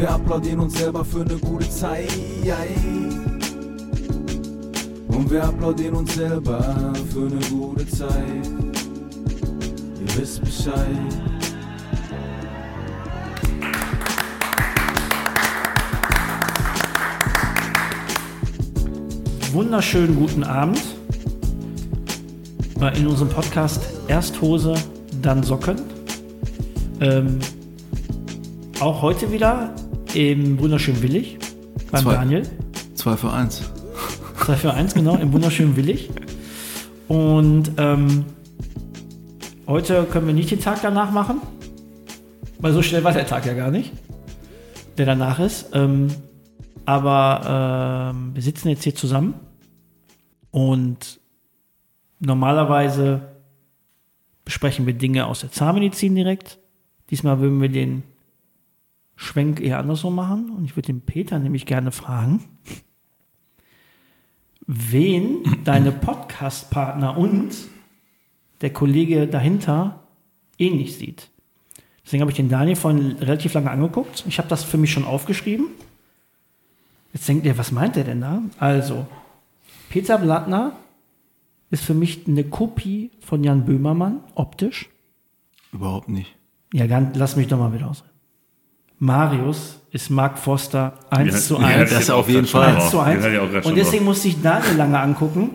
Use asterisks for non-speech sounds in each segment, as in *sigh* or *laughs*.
Wir applaudieren uns selber für eine gute Zeit. Und wir applaudieren uns selber für eine gute Zeit. Ihr wisst Bescheid. Wunderschönen guten Abend. In unserem Podcast erst Hose, dann Socken. Ähm, auch heute wieder im wunderschönen Willig beim Zwei. Daniel. 2 für 1. 2 für 1, genau, im wunderschönen Willig. Und ähm, heute können wir nicht den Tag danach machen, weil so schnell war der Tag ja gar nicht, der danach ist. Ähm, aber ähm, wir sitzen jetzt hier zusammen und normalerweise besprechen wir Dinge aus der Zahnmedizin direkt. Diesmal würden wir den Schwenk eher andersrum machen und ich würde den Peter nämlich gerne fragen, wen deine Podcast-Partner und der Kollege dahinter ähnlich sieht. Deswegen habe ich den Daniel vorhin relativ lange angeguckt. Ich habe das für mich schon aufgeschrieben. Jetzt denkt ihr, was meint er denn da? Also, Peter Blattner ist für mich eine Kopie von Jan Böhmermann, optisch. Überhaupt nicht. Ja, lass mich doch mal wieder ausreden. Marius ist Mark Foster 1 Ja, zu ja, 1. das hat auf jeden Fall. drauf. 1 zu Den 1. hat er auch grad schon Und deswegen musste ich Daniel lange angucken.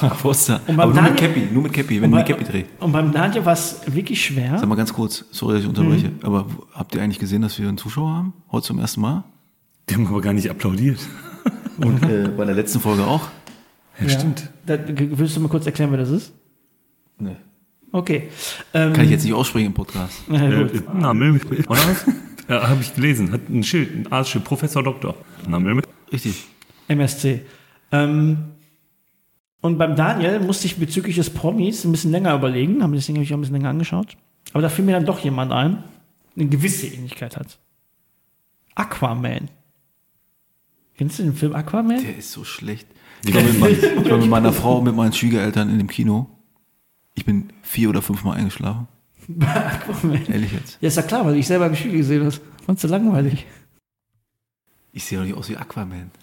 Mark Foster. Und beim Aber nur mit Daniel- Cappy, nur mit Cappy, wenn Und, du mit Cappy drehst. und beim Daniel war es wirklich schwer. Sag mal ganz kurz, sorry, dass ich unterbreche, Mhm. aber habt ihr eigentlich gesehen, dass wir einen Zuschauer haben? Heute zum ersten Mal? Die haben aber gar nicht applaudiert. *laughs* Und äh, bei der letzten Folge auch? Ja, stimmt. Da, willst du mal kurz erklären, wer das ist? Nee. Okay. Ähm, Kann ich jetzt nicht aussprechen im Podcast. na gut. Äh, Name, oder was? Ja, habe ich gelesen. Hat ein Schild, ein Arztschild, Professor Doktor. Name. Richtig. MSC. Ähm, und beim Daniel musste ich bezüglich des Promis ein bisschen länger überlegen, haben deswegen habe ich auch ein bisschen länger angeschaut. Aber da fiel mir dann doch jemand ein, eine gewisse Ähnlichkeit hat. Aquaman. Kennst du den Film Aquaman? Der ist so schlecht. Ich war, mit mein, *laughs* ich war mit meiner Frau und mit meinen Schwiegereltern in dem Kino. Ich bin vier oder fünfmal eingeschlafen. Aquaman. Ehrlich jetzt. Ja, ist ja klar, weil ich selber im Spiegel gesehen habe. Fandst du langweilig? Ich sehe doch nicht aus wie Aquaman. *laughs*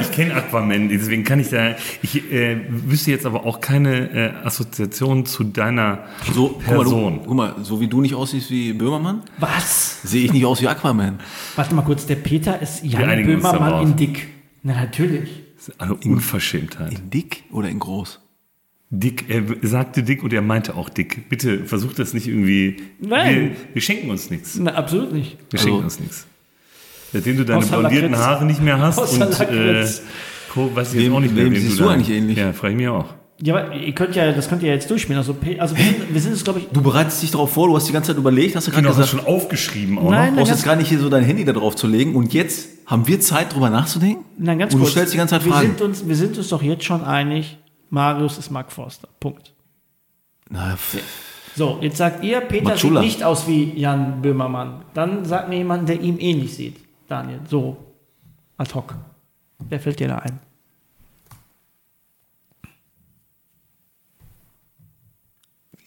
Ich kenne Aquaman, deswegen kann ich da. Ich äh, wüsste jetzt aber auch keine äh, Assoziation zu deiner So, guck mal, Person. du, guck mal, so wie du nicht aussiehst wie Böhmermann, Was? sehe ich nicht aus wie Aquaman. Warte mal kurz, der Peter ist Jan Böhmermann in dick. Na, natürlich. Das ist eine Unverschämtheit. In dick oder in groß? Dick, er sagte dick und er meinte auch dick. Bitte versucht das nicht irgendwie. Nein. Wir, wir schenken uns nichts. Na, absolut nicht. Wir Also- schenken uns nichts. Seitdem du deine blondierten. Haare nicht mehr hast Außer und äh. Co, weiß ich jetzt auch nicht mehr, wem wem siehst du du eigentlich ähnlich? Ja, frage ich mich auch. Ja, aber ihr könnt ja, das könnt ihr jetzt durchspielen. Also, also wir, sind, wir sind es, glaube ich, Du bereitest dich darauf vor, du hast die ganze Zeit überlegt, hast du gerade Genau, hast gesagt, schon aufgeschrieben auch Nein, noch. brauchst jetzt gar nicht hier so dein Handy da drauf zu legen und jetzt haben wir Zeit, drüber nachzudenken? Nein, ganz und kurz. du stellst die ganze Zeit wir Fragen. Sind uns, wir sind uns doch jetzt schon einig, Marius ist Mark Forster. Punkt. Na, So, jetzt sagt ihr, Peter Matschula. sieht nicht aus wie Jan Böhmermann. Dann sagt mir jemand, der ihm ähnlich sieht. Daniel, so. Ad hoc. Wer fällt dir da ein?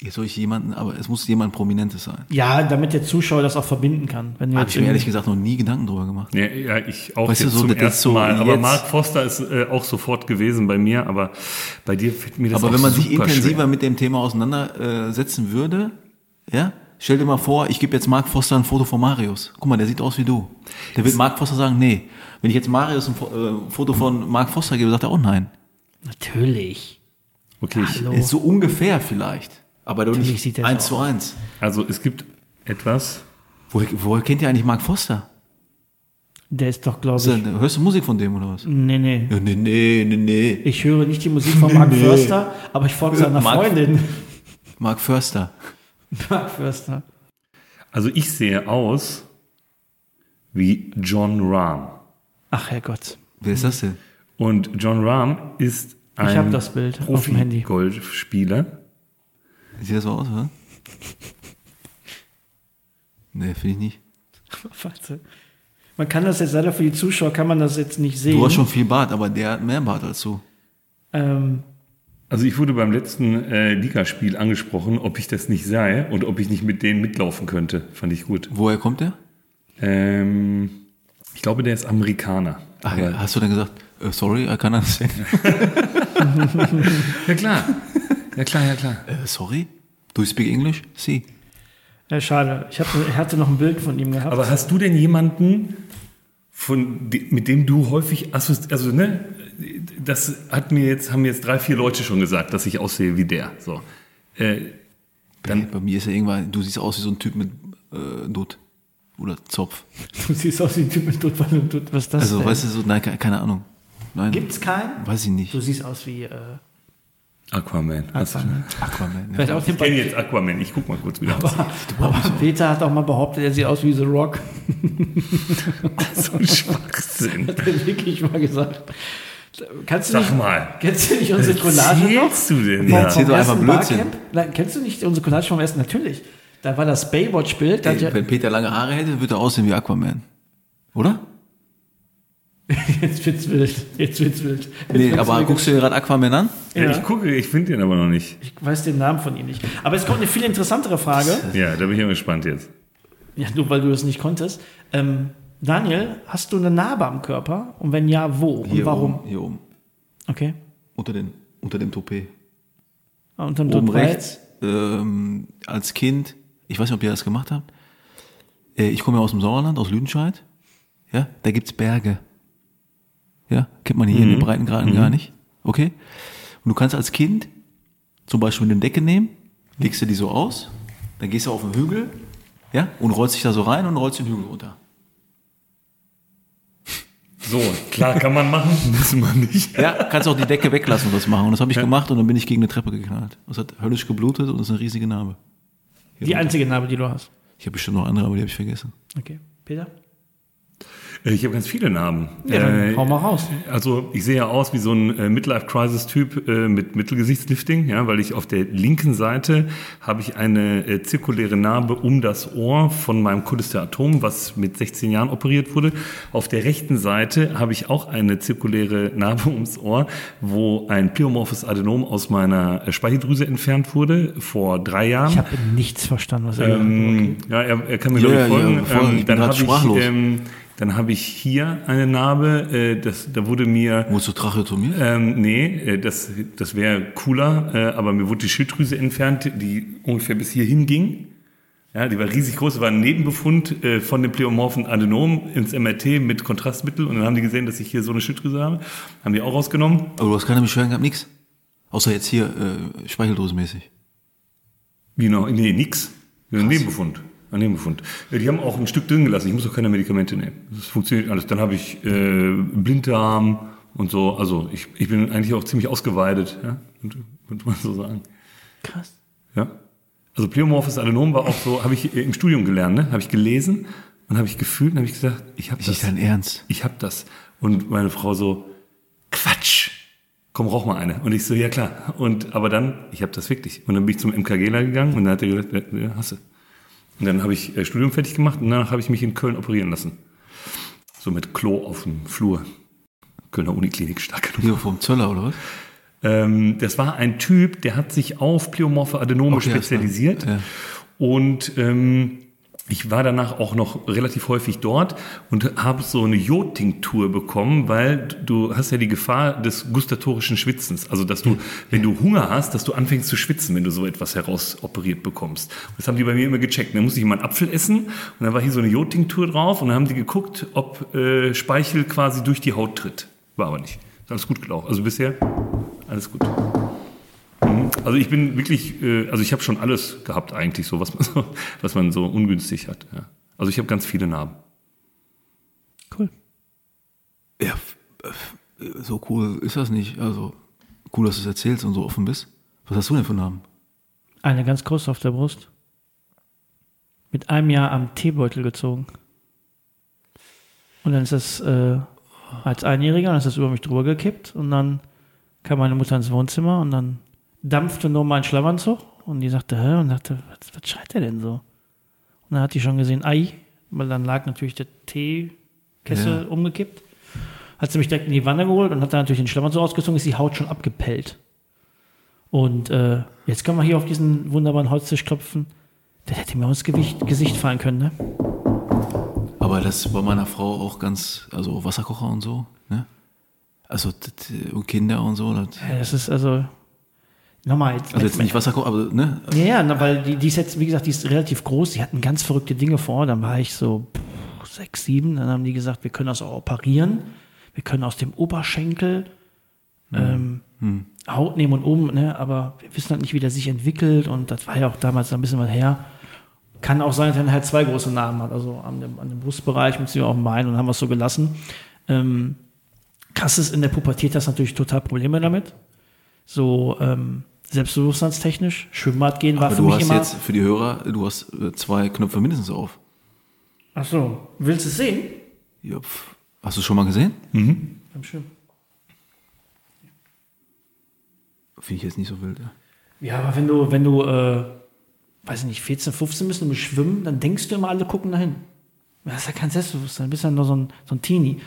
Jetzt soll ich jemanden, aber es muss jemand Prominentes sein. Ja, damit der Zuschauer das auch verbinden kann. Wenn Habe ich mir ehrlich gesagt noch nie Gedanken drüber gemacht. Ja, ja, ich auch Weißt du, jetzt so, zum das ist ersten so Mal. Aber jetzt- Mark Foster ist äh, auch sofort gewesen bei mir, aber bei dir fällt mir das Aber auch wenn man sich intensiver schwer. mit dem Thema auseinandersetzen würde, ja, stell dir mal vor, ich gebe jetzt Mark Foster ein Foto von Marius. Guck mal, der sieht aus wie du. Der wird Mark Foster sagen, nee. Wenn ich jetzt Marius ein äh, Foto von Mark Foster gebe, sagt er auch nein. Natürlich. Okay, Hallo. Ist so ungefähr vielleicht. Aber doch Natürlich nicht sieht er eins so zu eins. also es gibt etwas. Woher, woher kennt ihr eigentlich Mark Foster? Der ist doch, glaube ich. Hörst du Musik von dem oder was? Nee, nee. Ja, nee, nee, nee, nee. Ich höre nicht die Musik von Mark Förster, aber ich folge seiner Mark- Freundin. Mark Förster. *laughs* Mark Förster. Also ich sehe aus wie John Rahm. Ach Herrgott. Wer ist das denn? Und John Rahm ist ein hab das Bild auf dem Handy. Profi-Golfspieler. Sieht das so aus, oder? Nee, finde ich nicht. *laughs* Warte. Man kann das jetzt leider für die Zuschauer, kann man das jetzt nicht sehen. Du hast schon viel Bart, aber der hat mehr Bart als du. ähm, Also ich wurde beim letzten äh, Ligaspiel angesprochen, ob ich das nicht sei und ob ich nicht mit denen mitlaufen könnte. Fand ich gut. Woher kommt der? Ähm, ich glaube, der ist Amerikaner. Ach, Aber- hast du dann gesagt, äh, sorry, I can't understand? *laughs* ja klar. Ja klar, ja klar. äh, sorry? Do you speak English? See. ja, schade. Ich, hab, ich hatte noch ein Bild von ihm gehabt. Aber hast du denn jemanden, von mit dem du häufig assozi also ne, das hat mir jetzt haben mir jetzt drei vier Leute schon gesagt, dass ich aussehe wie der. So, äh, Dann, bei mir ist er irgendwann, du siehst aus wie so ein Typ mit äh, Dutt. Oder Zopf. *laughs* du siehst aus wie ein Typ mit Dutt. Was ist das Also, denn? weißt du, so, nein, ke- keine Ahnung. Nein, Gibt's keinen? weiß ich nicht. Du siehst aus wie äh, Aquaman. Aquaman. Aquaman. Ja. Vielleicht auch Ich kenne jetzt Aquaman. Ich guck mal kurz wieder aus. Aber Peter hat auch mal behauptet, er sieht aus wie The Rock. *laughs* so ein Schwachsinn. Hat er wirklich mal gesagt. Kannst du Sag nicht, mal. Kennst du nicht unsere Collage noch? erzählst du denn Vom- da? Erzähl doch einfach ersten Blödsinn. Nein, kennst du nicht unsere Collage vom ersten? Natürlich. Da war das Baywatch-Bild. ja- wenn Peter lange Haare hätte, würde er aussehen wie Aquaman. Oder? *laughs* Jetzt wird's wild. Jetzt wird's wild. Jetzt Nee, wird's aber wild. guckst du dir gerade Aquaman an? Ja. Ich gucke, ich finde den aber noch nicht. Ich weiß den Namen von ihm nicht. Aber es kommt eine viel interessantere Frage. Ja, da bin ich ja gespannt jetzt. Ja, nur weil du es nicht konntest. Ähm, Daniel, hast du eine Narbe am Körper? Und wenn ja, wo? Und Hier warum? Oben, hier oben. Okay. Unter, den, unter dem Toupet. Ah, Unterm Oben Dutt- weil- rechts. Ähm, als Kind, ich weiß nicht, ob ihr das gemacht habt. Äh, ich komme ja aus dem Sauerland, aus Lüdenscheid. Ja, da gibt's Berge. Ja, kennt man hier in den Breitengraden gar nicht. Okay? Und du kannst als Kind zum Beispiel eine Decke nehmen, legst du die so aus, dann gehst du auf den Hügel, ja, und rollst dich da so rein und rollst den Hügel runter. So, klar, kann man machen, *laughs* muss man nicht. Ja, kannst auch die Decke weglassen und das machen. Und das habe ich gemacht und dann bin ich gegen eine Treppe geknallt. Das hat höllisch geblutet und das ist eine riesige Narbe. Die einzige Narbe, die du hast. Ich habe bestimmt noch andere, aber die habe ich vergessen. Okay. Peter? Äh, Ich habe ganz viele Namen. Ja, dann Äh, hau mal raus. Also ich sehe ja aus wie so ein äh, Midlife-Crisis-Typ äh, mit Mittelgesichtslifting, ja, weil ich auf der linken Seite habe ich eine äh, zirkuläre Narbe um das Ohr von meinem Cholesteratom, was mit 16 Jahren operiert wurde. Auf der rechten Seite habe ich auch eine zirkuläre Narbe *laughs* ums Ohr, wo ein pleomorphes Adenom aus meiner äh, Speicheldrüse entfernt wurde vor drei Jahren. Ich habe nichts verstanden, was er gesagt hat. Ähm, ja, er, er kann mir Ja, glaub ja, ich folgen. ja, voll. ähm, dann habe ich, sprachlos. ähm, dann habe ich hier eine Narbe. Äh, das, da wurde mir Wurdest du tracheotomiert? ähm, nee, äh, das, das wäre cooler, äh, aber mir wurde die Schilddrüse entfernt, die ungefähr bis hierhin ging. Ja, die war riesig groß, war ein Nebenbefund äh, von dem pleomorphen Adenom ins MRT mit Kontrastmittel und dann haben die gesehen, dass ich hier so eine Schilddrüse habe, haben die auch rausgenommen. Aber du hast keine Beschwerden gehabt, nix. Außer jetzt hier, äh, Speicheldrüsenmäßig. Wie noch? Nee, nix. Ein Nebenbefund. Nebenbefund. Die haben auch ein Stück drin gelassen. Ich muss auch keine Medikamente nehmen. Das funktioniert alles. Dann habe ich äh, Blinddarm und so. Also ich, ich bin eigentlich auch ziemlich ausgeweidet, ja? könnte man so sagen. Krass. Ja. Also pleomorphes Adenom war auch so, habe ich äh, im Studium gelernt, ne? habe ich gelesen und habe ich gefühlt und habe ich gesagt, ich habe Ist das. dein Ernst? Ich habe das. Und meine Frau so, Quatsch, komm, rauch mal eine. Und ich so, ja klar. Und aber dann, ich habe das wirklich. Und dann bin ich zum MKGler gegangen und dann hat er gesagt, ja, ja, hast du. Und dann habe ich äh, Studium fertig gemacht und danach habe ich mich in Köln operieren lassen. So mit Klo auf dem Flur. Kölner Uniklinik stark genug. Hier vom Zöller, oder was? Ähm, das war ein Typ, der hat sich auf pleomorphe Adenome Okay, spezialisiert. ja. Und ähm, ich war danach auch noch relativ häufig dort und habe so eine Jodtinktur bekommen, weil du hast ja die Gefahr des gustatorischen Schwitzens. Also, dass du, wenn du Hunger hast, dass du anfängst zu schwitzen, wenn du so etwas herausoperiert bekommst. Und das haben die bei mir immer gecheckt. Dann musste ich mal einen Apfel essen und dann war hier so eine Jodtinktur drauf und dann haben die geguckt, ob äh, Speichel quasi durch die Haut tritt. War aber nicht. Ist alles gut gelaufen. Also bisher alles gut. Also ich bin wirklich, äh, also ich habe schon alles gehabt eigentlich, so was man so, was man so ungünstig hat. Ja. Also ich habe ganz viele Narben. Cool. Ja, so cool ist das nicht. Also, cool, dass du es erzählst und so offen bist. Was hast du denn für Namen? Eine ganz große auf der Brust. Mit einem Jahr am Teebeutel gezogen. Und dann ist das äh, als Einjähriger, dann ist das über mich drüber gekippt und dann kam meine Mutter ins Wohnzimmer und dann dampfte nur mein Schlafanzug und die sagte, hä? Und dachte, was, was schreit der denn so? Und dann hat die schon gesehen, ei, weil dann lag natürlich der Teekessel Ja. umgekippt. Hat sie mich direkt in die Wanne geholt und hat dann natürlich den Schlafanzug ausgezogen, ist die Haut schon abgepellt. Und äh, jetzt können wir hier auf diesen wunderbaren Holztisch klopfen. Der hätte mir ins Gewicht, Gesicht fallen können, ne? Aber das bei meiner Frau auch ganz, also Wasserkocher und so, ne? Also und Kinder und so. Das, Ja, das ist also. Nochmal. Jetzt, also jetzt nicht Wasserkocher, aber ne? Ja, ja, na, weil die, die ist jetzt, wie gesagt, die ist relativ groß. Die hatten ganz verrückte Dinge vor. Dann war ich so pff, sechs, sieben. Dann haben die gesagt, wir können das auch operieren. Wir können aus dem Oberschenkel ähm, Haut nehmen und oben, ne? aber wir wissen halt nicht, wie der sich entwickelt. Und das war ja auch damals ein bisschen was her. Kann auch sein, dass er halt zwei große Narben hat, also an dem, an dem Brustbereich beziehungsweise auch im Bein und haben wir es so gelassen. Ähm, krass ist, in der Pubertät du natürlich total Probleme damit. So ähm, selbstbewusstseinstechnisch. Schwimmbad gehen war Aber für du mich hast immer. jetzt für die Hörer, du hast äh, zwei Knöpfe mindestens auf. Ach so, willst du es sehen? Ja, pf. Hast du schon mal gesehen? Beim Schwimmen. Finde ich jetzt nicht so wild. Ja. Ja, aber wenn du, wenn du, äh, weiß ich nicht, 14, 15 bist und du schwimmen, dann denkst du immer, alle gucken dahin. Das ist ja kein Selbstbewusstsein, du bist ja nur so ein, so ein Teenie.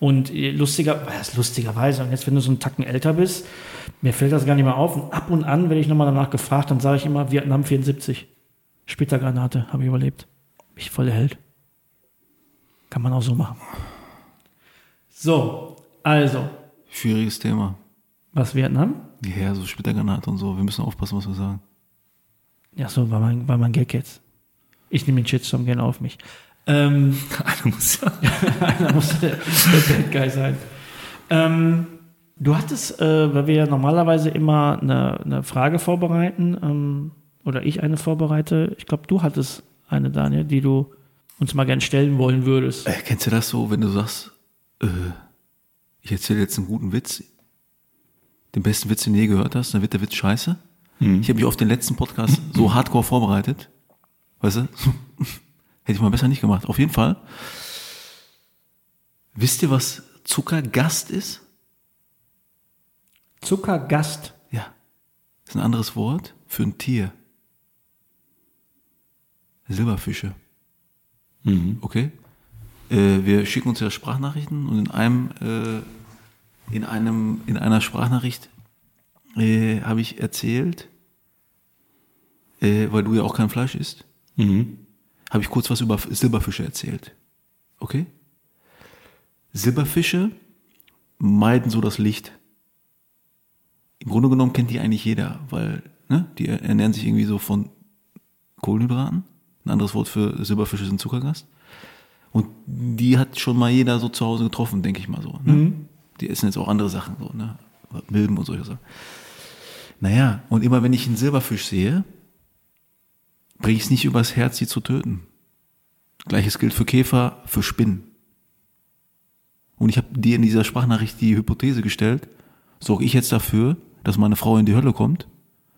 Und äh, lustiger, was lustigerweise, und jetzt, wenn du so einen Tacken älter bist, mir fällt das gar nicht mehr auf. Und ab und an werde ich nochmal danach gefragt, dann sage ich immer, Vietnam 74. Splittergranate, habe ich überlebt. Mich voll erhält. Kann man auch so machen. So, also, Schwieriges Thema. was Vietnam? Ja, so Splittergranate und so. Wir müssen aufpassen, was wir sagen. Ja, so war mein, war mein Gag jetzt. Ich nehme den Shitstorm gerne auf mich. Ähm, *laughs* Einer muss ja. *laughs* da muss der, der Bad Guy sein. Ähm, du hattest, äh, weil wir ja normalerweise immer eine, eine Frage vorbereiten, ähm, oder ich eine vorbereite, ich glaube, du hattest eine, Daniel, die du uns mal gerne stellen wollen würdest. Äh, kennst du das so, wenn du sagst, äh, ich erzähle jetzt einen guten Witz, den besten Witz, den du je gehört hast, dann wird der Witz scheiße? Ich habe mich auf den letzten Podcast so hardcore vorbereitet. Weißt du? Hätte ich mal besser nicht gemacht. Auf jeden Fall. Wisst ihr, was Zuckergast ist? Zuckergast. Ja. ist ein anderes Wort für ein Tier. Silberfische. Okay? Äh, wir schicken uns ja Sprachnachrichten und in einem, äh, in einem, in einer Sprachnachricht äh, habe ich erzählt, äh, weil du ja auch kein Fleisch isst, habe ich kurz was über Silberfische erzählt. Okay? Silberfische meiden so das Licht. Im Grunde genommen kennt die eigentlich jeder, weil ne, die ernähren sich irgendwie so von Kohlenhydraten. Ein anderes Wort für Silberfische sind Zuckergast. Und die hat schon mal jeder so zu Hause getroffen, denke ich mal so. Ne? Die essen jetzt auch andere Sachen, so, ne? Milben und solche Sachen. Naja, und immer wenn ich einen Silberfisch sehe, bringe ich es nicht übers Herz, sie zu töten. Gleiches gilt für Käfer, für Spinnen. Und ich habe dir in dieser Sprachnachricht die Hypothese gestellt, sorge ich jetzt dafür, dass meine Frau in die Hölle kommt?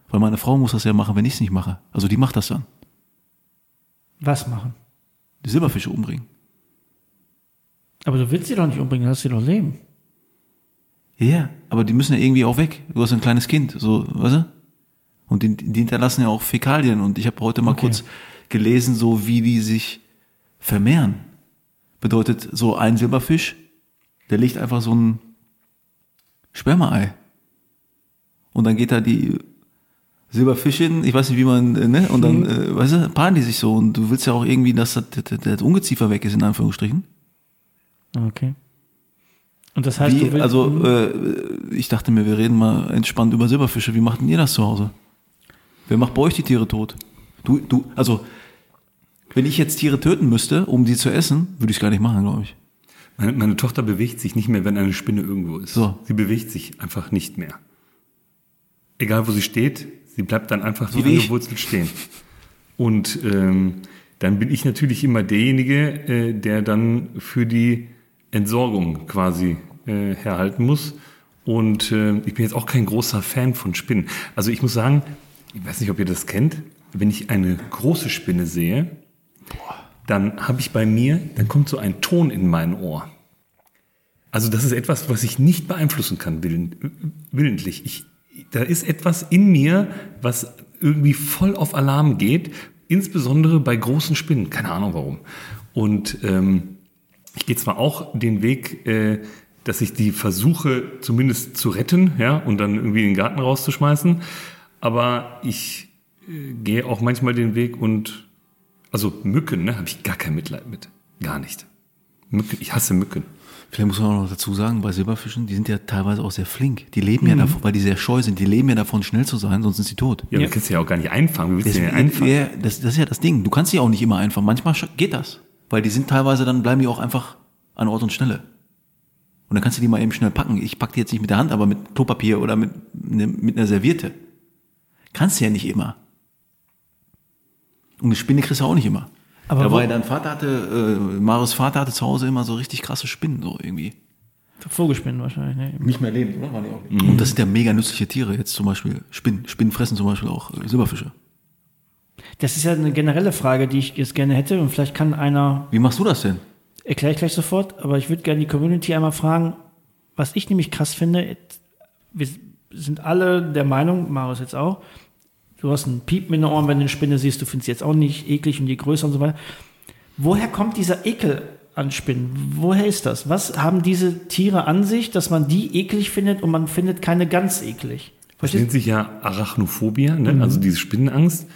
Weil meine Frau muss das ja machen, wenn ich es nicht mache. Also die macht das dann. Was machen? Die Silberfische umbringen. Aber du willst sie doch nicht umbringen, lass sie doch leben. Ja, ja, aber die müssen ja irgendwie auch weg. Du hast ein kleines Kind, so, weißt du? Und die, die hinterlassen ja auch Fäkalien. Und ich habe heute mal Okay. kurz gelesen, so wie die sich vermehren. Bedeutet, so ein Silberfisch, der legt einfach so ein Spermaei. Und dann geht da die Silberfischin, ich weiß nicht, wie man, äh, ne? Und dann, äh, weißt du, paaren die sich so. Und du willst ja auch irgendwie, dass das, das, das Ungeziefer weg ist, in Anführungsstrichen. Okay. Und das heißt, Wie, du willst, also, äh, ich dachte mir, wir reden mal entspannt über Silberfische. Wie macht denn ihr das zu Hause? Wer macht bei euch die Tiere tot? Du, du, also, wenn ich jetzt Tiere töten müsste, um die zu essen, würde ich es gar nicht machen, glaube ich. Meine, meine Tochter bewegt sich nicht mehr, wenn eine Spinne irgendwo ist. So. Sie bewegt sich einfach nicht mehr. Egal wo sie steht, sie bleibt dann einfach So angewurzelt stehen. Und ähm, dann bin ich natürlich immer derjenige, äh, der dann für die Entsorgung quasi äh, herhalten muss. Und äh, ich bin jetzt auch kein großer Fan von Spinnen. Also ich muss sagen, ich weiß nicht, ob ihr das kennt, wenn ich eine große Spinne sehe, dann habe ich bei mir, dann kommt so ein Ton in mein Ohr. Also das ist etwas, was ich nicht beeinflussen kann, willen, willentlich. Ich, da ist etwas in mir, was irgendwie voll auf Alarm geht, insbesondere bei großen Spinnen. Keine Ahnung warum. Und ähm, ich gehe zwar auch den Weg, äh, dass ich die versuche zumindest zu retten, ja, und dann irgendwie in den Garten rauszuschmeißen, aber ich äh, gehe auch manchmal den Weg und also Mücken, ne, habe ich gar kein Mitleid mit, gar nicht. Mücken, ich hasse Mücken. Vielleicht muss man auch noch dazu sagen, bei Silberfischen, die sind ja teilweise auch sehr flink. Die leben ja davon, weil die sehr scheu sind, die leben ja davon, schnell zu sein, sonst sind sie tot. Ja, Ja. du kannst sie ja auch gar nicht einfangen. Wie willst du Das, den einfangen? ja, das, das ist ja das Ding. Du kannst sie auch nicht immer einfangen. Manchmal geht das. Weil die sind teilweise, dann bleiben die auch einfach an Ort und Stelle. Und dann kannst du die mal eben schnell packen. Ich pack die jetzt nicht mit der Hand, aber mit Klopapier oder mit, ne, mit einer Serviette. Kannst du ja nicht immer. Und eine Spinne kriegst du auch nicht immer. Aber Dabei, wo- dein Vater hatte, äh, Marius Vater hatte zu Hause immer so richtig krasse Spinnen, so irgendwie. Vogelspinnen wahrscheinlich. Ne? Nicht mehr leben, oder? Waren die auch Und das sind ja mega nützliche Tiere, jetzt zum Beispiel Spinnen. Spinnen fressen zum Beispiel auch äh, Silberfische. Das ist ja eine generelle Frage, die ich jetzt gerne hätte. Und vielleicht kann einer, Wie machst du das denn? erkläre ich gleich sofort, aber ich würde gerne die Community einmal fragen, was ich nämlich krass finde. Wir sind alle der Meinung, Marius jetzt auch, du hast einen Piepen in den Ohren, wenn du eine Spinne siehst, du findest sie jetzt auch nicht eklig und je größer und so weiter. Woher kommt dieser Ekel an Spinnen? Woher ist das? Was haben diese Tiere an sich, dass man die eklig findet und man findet keine ganz eklig? Das nennt sich ja Arachnophobia, ne? also diese Spinnenangst.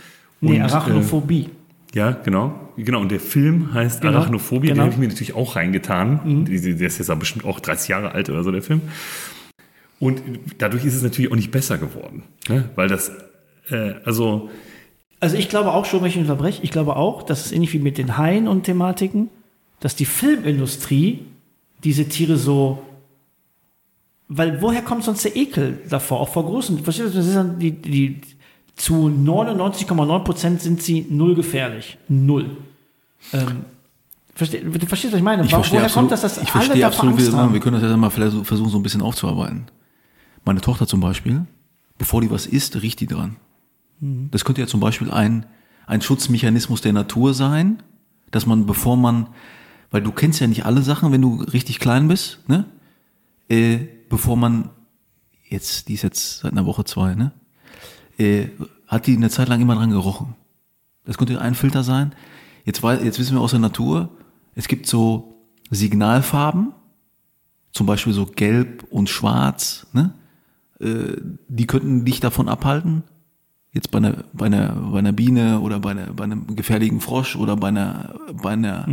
Nee, Und, Arachnophobie. Äh, ja, genau. Genau, und der Film heißt Genau, Arachnophobia, genau. den habe ich mir natürlich auch reingetan. Die- Der ist jetzt aber bestimmt auch 30 Jahre alt oder so, der Film. Und dadurch ist es natürlich auch nicht besser geworden. Ne? Weil das, äh, also, Also ich glaube auch schon, wenn ich unterbreche, ich glaube auch, das ist ähnlich wie mit den Haien und Thematiken, dass die Filmindustrie diese Tiere so, weil woher kommt sonst der Ekel davor, auch vor großen, verstehst du, das ist dann die, die, zu 99,9 Prozent sind sie null gefährlich. Null. Ähm, versteh, du verstehst, was ich meine? Ich verstehe woher absolut, kommt das, dass ich alle verstehe davor absolut, wie Angst haben? wir können das jetzt mal vielleicht so versuchen, so ein bisschen aufzuarbeiten. Meine Tochter zum Beispiel, bevor die was isst, riecht die dran. Mhm. Das könnte ja zum Beispiel ein, ein Schutzmechanismus der Natur sein, dass man, bevor man, weil du kennst ja nicht alle Sachen, wenn du richtig klein bist, ne? Äh, bevor man, jetzt, die ist jetzt seit einer Woche zwei, ne? Äh, hat die eine Zeit lang immer dran gerochen. Das könnte ein Filter sein. Jetzt, jetzt wissen wir aus der Natur, es gibt so Signalfarben, zum Beispiel so gelb und schwarz, ne? Äh, die könnten dich davon abhalten. Jetzt bei einer, bei einer, bei einer Biene oder bei, einer, bei einem gefährlichen Frosch oder bei einer, bei einer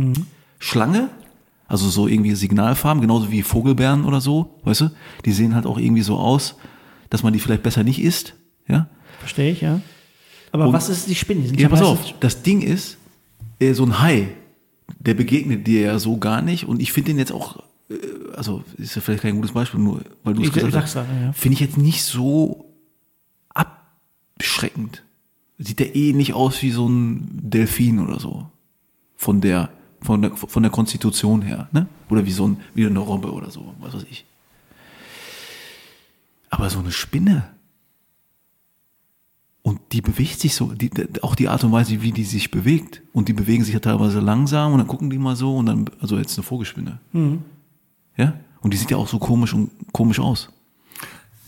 Schlange. Also so irgendwie Signalfarben, genauso wie Vogelbeeren oder so, weißt du? Die sehen halt auch irgendwie so aus, dass man die vielleicht besser nicht isst, ja? Verstehe ich, ja. Aber Und- was ist die Spinne? Die Ja, pass auf, das Ding ist, äh, so ein Hai, der begegnet dir ja so gar nicht und ich finde den jetzt auch, also ist ja vielleicht kein gutes Beispiel, nur weil du es gesagt hast, ja. finde ich jetzt nicht so abschreckend. Sieht der eh nicht aus wie so ein Delfin oder so. Von der, von der, von der Konstitution her, ne? Oder wie so ein, wie eine Robbe oder so, was weiß ich. Aber so eine Spinne, und die bewegt sich so, die, auch die Art und Weise, wie die sich bewegt. Und die bewegen sich ja teilweise langsam und dann gucken die mal so und dann, also jetzt eine Vogelspinne. Ja? Und die sieht ja auch so komisch und komisch aus.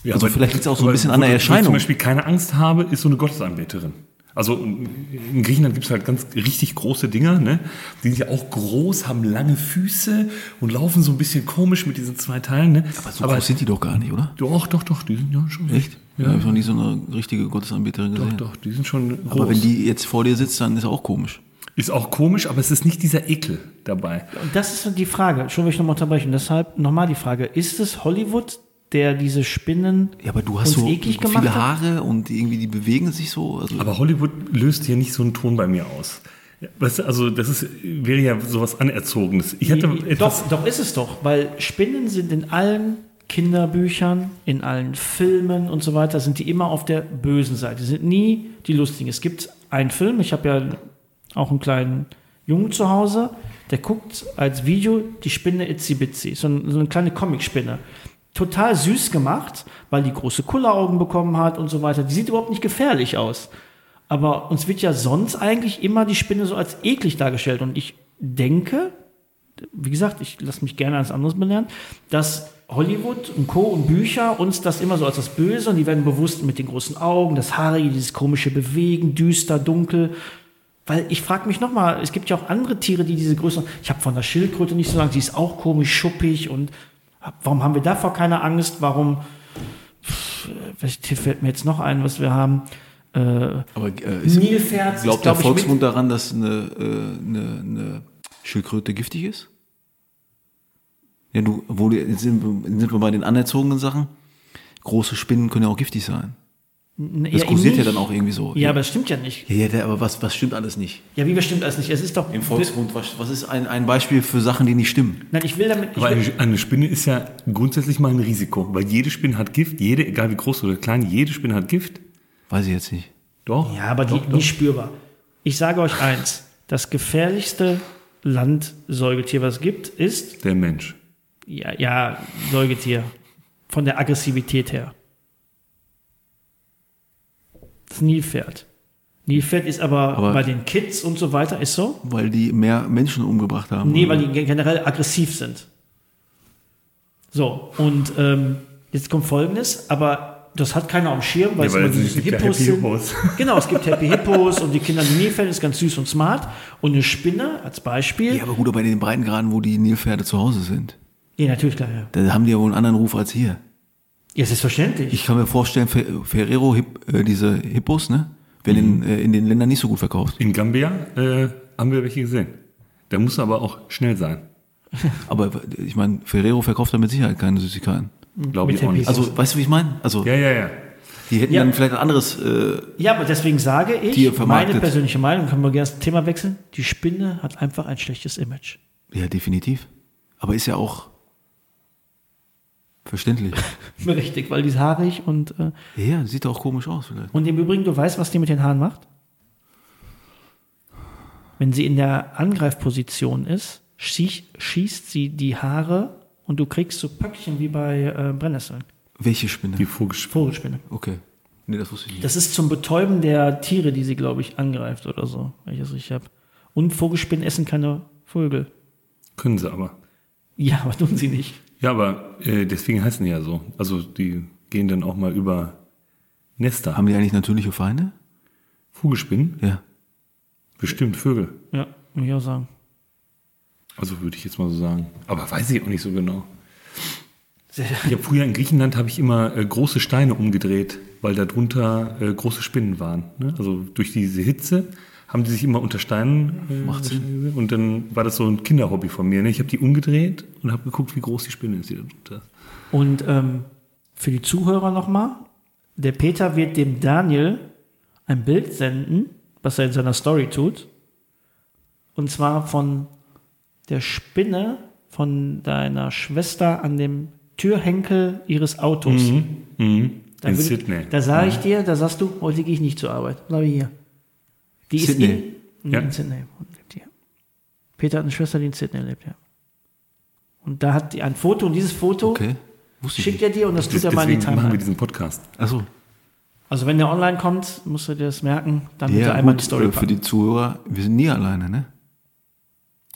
Ja, Also aber- vielleicht liegt's auch so ein aber bisschen an der Erscheinung. Ich zum Beispiel keine Angst habe, ist so eine Gottesanbeterin. Also in Griechenland gibt es halt ganz richtig große Dinger, ne? Die sind ja auch groß, haben lange Füße und laufen so ein bisschen komisch mit diesen zwei Teilen, ne? Aber so groß sind die doch gar nicht, oder? doch, doch, doch, die sind ja schon Echt? Ja, Ja, habe ich noch nie so eine richtige Gottesanbeterin doch, gesehen. doch, die sind schon groß. Aber wenn die jetzt vor dir sitzt, dann ist auch komisch. Ist auch komisch, aber es ist nicht dieser Ekel dabei. Und das ist die Frage. Schon will ich nochmal unterbrechen. Deshalb nochmal die Frage. Ist es Hollywood, der diese Spinnen Ja, aber du hast uns so eklig gemacht viele hat? Haare und irgendwie die bewegen sich so. Also Aber Hollywood löst hier nicht so einen Ton bei mir aus. Weißt du, also das ist, wäre ja sowas Anerzogenes. Ich hatte etwas, Doch, doch ist es doch, weil Spinnen sind in allen Kinderbüchern, in allen Filmen und so weiter, sind die immer auf der bösen Seite, sind nie die lustigen. Es gibt einen Film, ich habe ja auch einen kleinen Jungen zu Hause, der guckt als Video die Spinne Itzy Bitsy, so, ein- so eine kleine Comicspinne. Total süß gemacht, weil die große Kulleraugen bekommen hat und so weiter. Die sieht überhaupt nicht gefährlich aus. Aber uns wird ja sonst eigentlich immer die Spinne so als eklig dargestellt. Und ich denke, wie gesagt, ich lasse mich gerne als anderes belehren, dass Hollywood und Co. und Bücher uns das immer so als das Böse und die werden bewusst mit den großen Augen, das Haarige, dieses komische Bewegen, düster, dunkel. Weil ich frage mich nochmal, es gibt ja auch andere Tiere, die diese Größe. Ich habe von der Schildkröte nicht so lange, die ist auch komisch, schuppig und warum haben wir davor keine Angst? Warum, welches Tier fällt mir jetzt noch ein, was wir haben? Äh, Aber äh, Nilpferd. glaubt der glaub ich, Volksmund daran, dass eine, äh, eine, eine Schildkröte giftig ist? Ja, du, wo jetzt sind, wir- sind wir bei den anerzogenen Sachen. Große Spinnen können ja auch giftig sein. Das eben kursiert ja dann auch irgendwie so. Ja, aber das stimmt ja nicht. Ja, ja, aber was, was stimmt alles nicht? Ja, wie bestimmt alles nicht? Es ist doch. Im Volksmund, was, was ist ein, ein Beispiel für Sachen, die nicht stimmen? Nein, ich will damit. Ich Aber will, eine, eine Spinne ist ja grundsätzlich mal ein Risiko, weil jede Spinne hat Gift, jede, egal wie groß oder klein, jede Spinne hat Gift. Weiß ich jetzt nicht. Doch. ja, aber die, nicht spürbar. Ich sage euch eins: Das gefährlichste Landsäugetier, was es gibt, ist Der Mensch. ja, ja Säugetier von der Aggressivität her. Das Nilpferd. Nilpferd ist aber, Aber- bei den Kids und so weiter ist so. Weil die mehr Menschen umgebracht haben. Nee, oder? weil die generell aggressiv sind. So, und ähm, jetzt kommt Folgendes, aber das hat keiner am Schirm, weil Ja, es weil immer es diese gibt ja Hippos sind. Hippos. *laughs* Genau, es gibt Happy Hippos und die Kinder, die Nilpferde ist ganz süß und smart. Und eine Spinne als Beispiel. Ja, aber gut, aber in den Breitengraden, wo die Nilpferde zu Hause sind, Ja, natürlich, klar, ja. da haben die ja wohl einen anderen Ruf als hier. Ja, selbstverständlich. Ich kann mir vorstellen, Fer Ferrero, äh, diese Hippos, ne, werden in, äh, in den Ländern nicht so gut verkauft. In Gambia äh, haben wir welche gesehen. Der muss aber auch schnell sein. *laughs* Aber ich meine, Ferrero verkauft da mit Sicherheit keine Süßigkeiten. Glaube ich auch nicht. Also, weißt du, wie ich meine? Also, ja, ja, ja. die hätten Ja. dann vielleicht ein anderes, äh, ja, aber deswegen sage ich, meine persönliche Meinung, können wir gerne das Thema wechseln, die Spinne hat einfach ein schlechtes Image. ja, definitiv. Aber ist ja auch verständlich. *laughs* Richtig, weil die ist haarig und, äh, ja, sieht auch komisch aus vielleicht. und im Übrigen, du weißt, was die mit den Haaren macht? Wenn sie in der Angreifposition ist, schießt, schießt sie die Haare und du kriegst so Pöckchen wie bei äh, Brennnesseln. Welche Spinne? Die Vogelspinne. Vogelspinne. okay. Nee, das wusste ich nicht. Das ist zum Betäuben der Tiere, die sie, glaube ich, angreift oder so, wenn ich das richtig habe. Und Vogelspinnen essen keine Vögel. Können sie aber. Ja, aber tun sie nicht. Ja, aber äh, deswegen heißen die ja so. Also die gehen dann auch mal über Nester. Haben die eigentlich natürliche Feinde? Vogelspinnen? Ja. Bestimmt Vögel. Ja, muss ich auch sagen. Also würde ich jetzt mal so sagen. Aber weiß ich auch nicht so genau. Ich habe früher in Griechenland habe ich immer äh, große Steine umgedreht, weil da drunter äh, große Spinnen waren. Ne? Also durch diese Hitze haben die sich immer unter Steinen äh, Macht Sinn. und dann war das so ein Kinderhobby von mir. Ne? Ich habe die umgedreht und habe geguckt, wie groß die Spinne ist, die da drunter ist. Und ähm, für die Zuhörer nochmal, der Peter wird dem Daniel ein Bild senden, was er in seiner Story tut. Und zwar von der Spinne von deiner Schwester an dem Türhenkel ihres Autos. Mhm. Da in Sydney. Da sage ich dir, da sagst du, heute gehe ich nicht zur Arbeit. Bleib hier. Die Sydney. ist in, Ja. in Sydney. und lebt hier. Peter hat eine Schwester, die in Sydney lebt, ja. Und da hat die ein Foto und dieses Foto Okay. Schickt er dir und das tut er mal in die Deswegen machen wir Timeline. diesen Podcast. Achso. Also wenn der online kommt, musst du dir das merken, dann bitte Ja, einmal gut, die Story äh, für die Zuhörer, wir sind nie alleine, ne?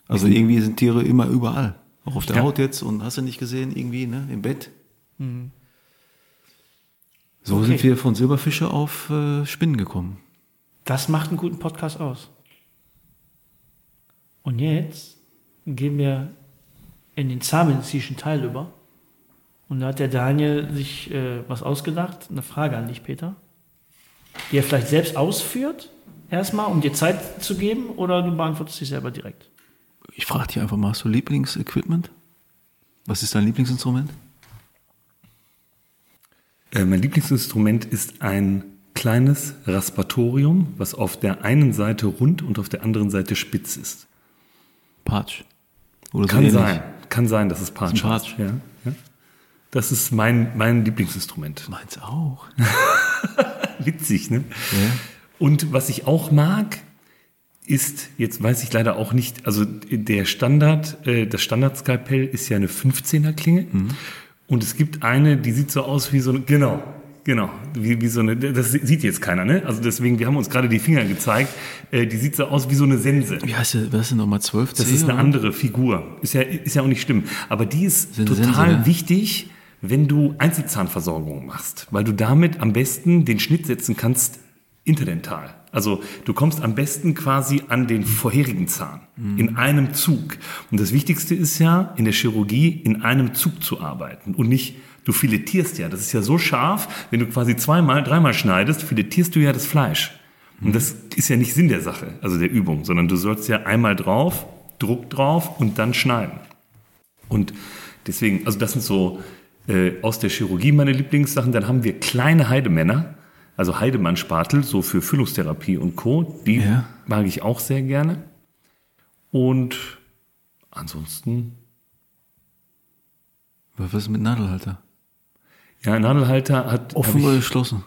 Also irgendwie sind Tiere immer überall. Auch auf der Ja. Haut jetzt und hast du nicht gesehen, irgendwie, ne? Im Bett. So Okay. sind wir von Silberfische auf äh, Spinnen gekommen. Das macht einen guten Podcast aus. Und jetzt gehen wir in den zahnmedizinischen Teil über. Und da hat der Daniel sich äh, was ausgedacht. Eine Frage an dich, Peter. Die er vielleicht selbst ausführt, erstmal, um dir Zeit zu geben, oder du beantwortest dich selber direkt. Ich frage dich einfach mal, hast du Lieblingsequipment? Was ist dein Lieblingsinstrument? Äh, mein Lieblingsinstrument ist ein kleines Raspatorium, was auf der einen Seite rund und auf der anderen Seite spitz ist. Patch. Oder so Kann ähnlich. sein. Kann sein, dass es heißt. Patch. Ja, ja. Das ist mein, mein Lieblingsinstrument. Meins auch. *laughs* Witzig, ne? Ja. Und was ich auch mag, ist, jetzt weiß ich leider auch nicht, also der Standard, äh, das Standardskalpell ist ja eine 15er Klinge. Und es gibt eine, die sieht so aus wie so eine, genau, Genau, wie, wie so eine, das sieht jetzt keiner, ne? Also deswegen, wir haben uns gerade die Finger gezeigt. Äh, die sieht so aus wie so eine Sense. Wie heißt der, was ist nochmal 12 Das ist eine oder? andere Figur. Ist ja, ist ja auch nicht schlimm. Aber die ist Sind total Sense, wichtig, wenn du Einzelzahnversorgung machst, weil du damit am besten den Schnitt setzen kannst interdental. Also du kommst am besten quasi an den vorherigen Zahn in einem Zug. Und das Wichtigste ist ja in der Chirurgie in einem Zug zu arbeiten und nicht du filetierst ja. Das ist ja so scharf, wenn du quasi zweimal, dreimal schneidest, filetierst du ja das Fleisch. Und das ist ja nicht Sinn der Sache, also der Übung, sondern du sollst ja einmal drauf, Druck drauf und dann schneiden. Und deswegen, also das sind so äh, aus der Chirurgie meine Lieblingssachen. Dann haben wir kleine Heidemänner, also Heidemann-Spatel, so für Füllungstherapie und Co. Die Ja. mag ich auch sehr gerne. Und ansonsten, Was ist mit Nadelhalter? Ja, Nadelhalter hat. Offen oder geschlossen?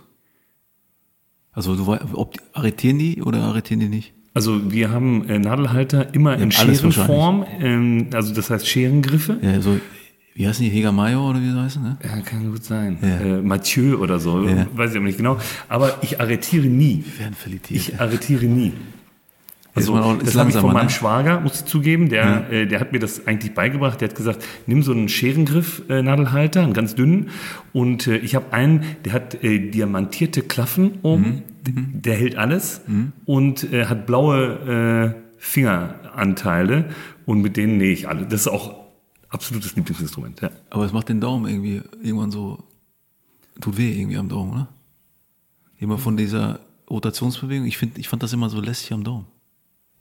Also du ob die, arretieren die oder arretieren die nicht? Also wir haben äh, Nadelhalter immer in Scherenform, ähm, also das heißt Scherengriffe. Ja, so, wie heißen die? Heger Mayo oder wie sie heißen, ne? Ja, kann gut sein. Ja. Äh, Mathieu oder so, Ja. weiß ich aber nicht genau. Aber ich arretiere nie. Werden filetiert. Ich arretiere nie. Also, auch- das habe ich von meinem ne? Schwager, muss ich zugeben. Der, äh, der hat mir das eigentlich beigebracht. Der hat gesagt, nimm so einen Scherengriff, äh, Nadelhalter, einen ganz dünnen. Und äh, ich habe einen, der hat äh, diamantierte Klaffen oben. Mhm. Der hält alles. Und äh, hat blaue äh, Fingeranteile. Und mit denen nähe ich alle. Das ist auch absolutes Lieblingsinstrument. Ja. Aber es macht den Daumen irgendwie irgendwann so, tut weh irgendwie am Daumen, oder? Immer von dieser Rotationsbewegung. Ich finde, ich fand das immer so lästig am Daumen.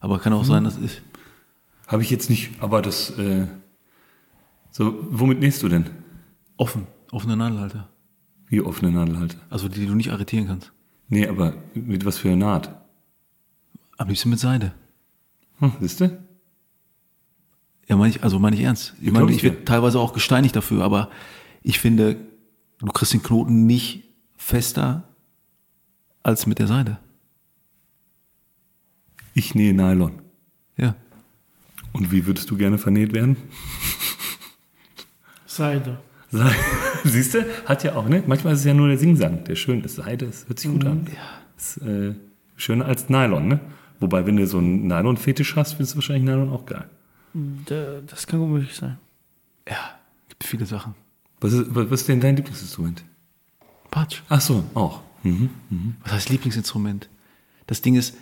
Aber kann auch sein, dass ich, Habe ich jetzt nicht, aber das. Äh, so, womit nähst du denn? offen, offene Nadelhalter. Wie offene Nadelhalter? Also die du nicht arretieren kannst. Nee, aber mit was für einer Naht? Am liebsten mit Seide. Hm, siehst du? Ja, meine ich, also meine ich ernst. Ich glaub meine, ich ich werde teilweise auch gesteinigt dafür, aber ich finde, du kriegst den Knoten nicht fester als mit der Seide. Ich nähe Nylon. Ja. Und wie würdest du gerne vernäht werden? *laughs* Seide. Sei- *laughs* Siehst du? Hat ja auch, ne? Manchmal ist es ja nur der Singsang, der schön ist. Seide, das hört sich gut an. Ist äh, schöner als Nylon, ne? Wobei, wenn du so einen Nylon-Fetisch hast, findest du wahrscheinlich Nylon auch geil. Da- Das kann gut möglich sein. Ja, gibt viele Sachen. Was ist, was ist denn dein Lieblingsinstrument? Patsch. Ach so, auch. Mhm. Was heißt Lieblingsinstrument? Das Ding ist,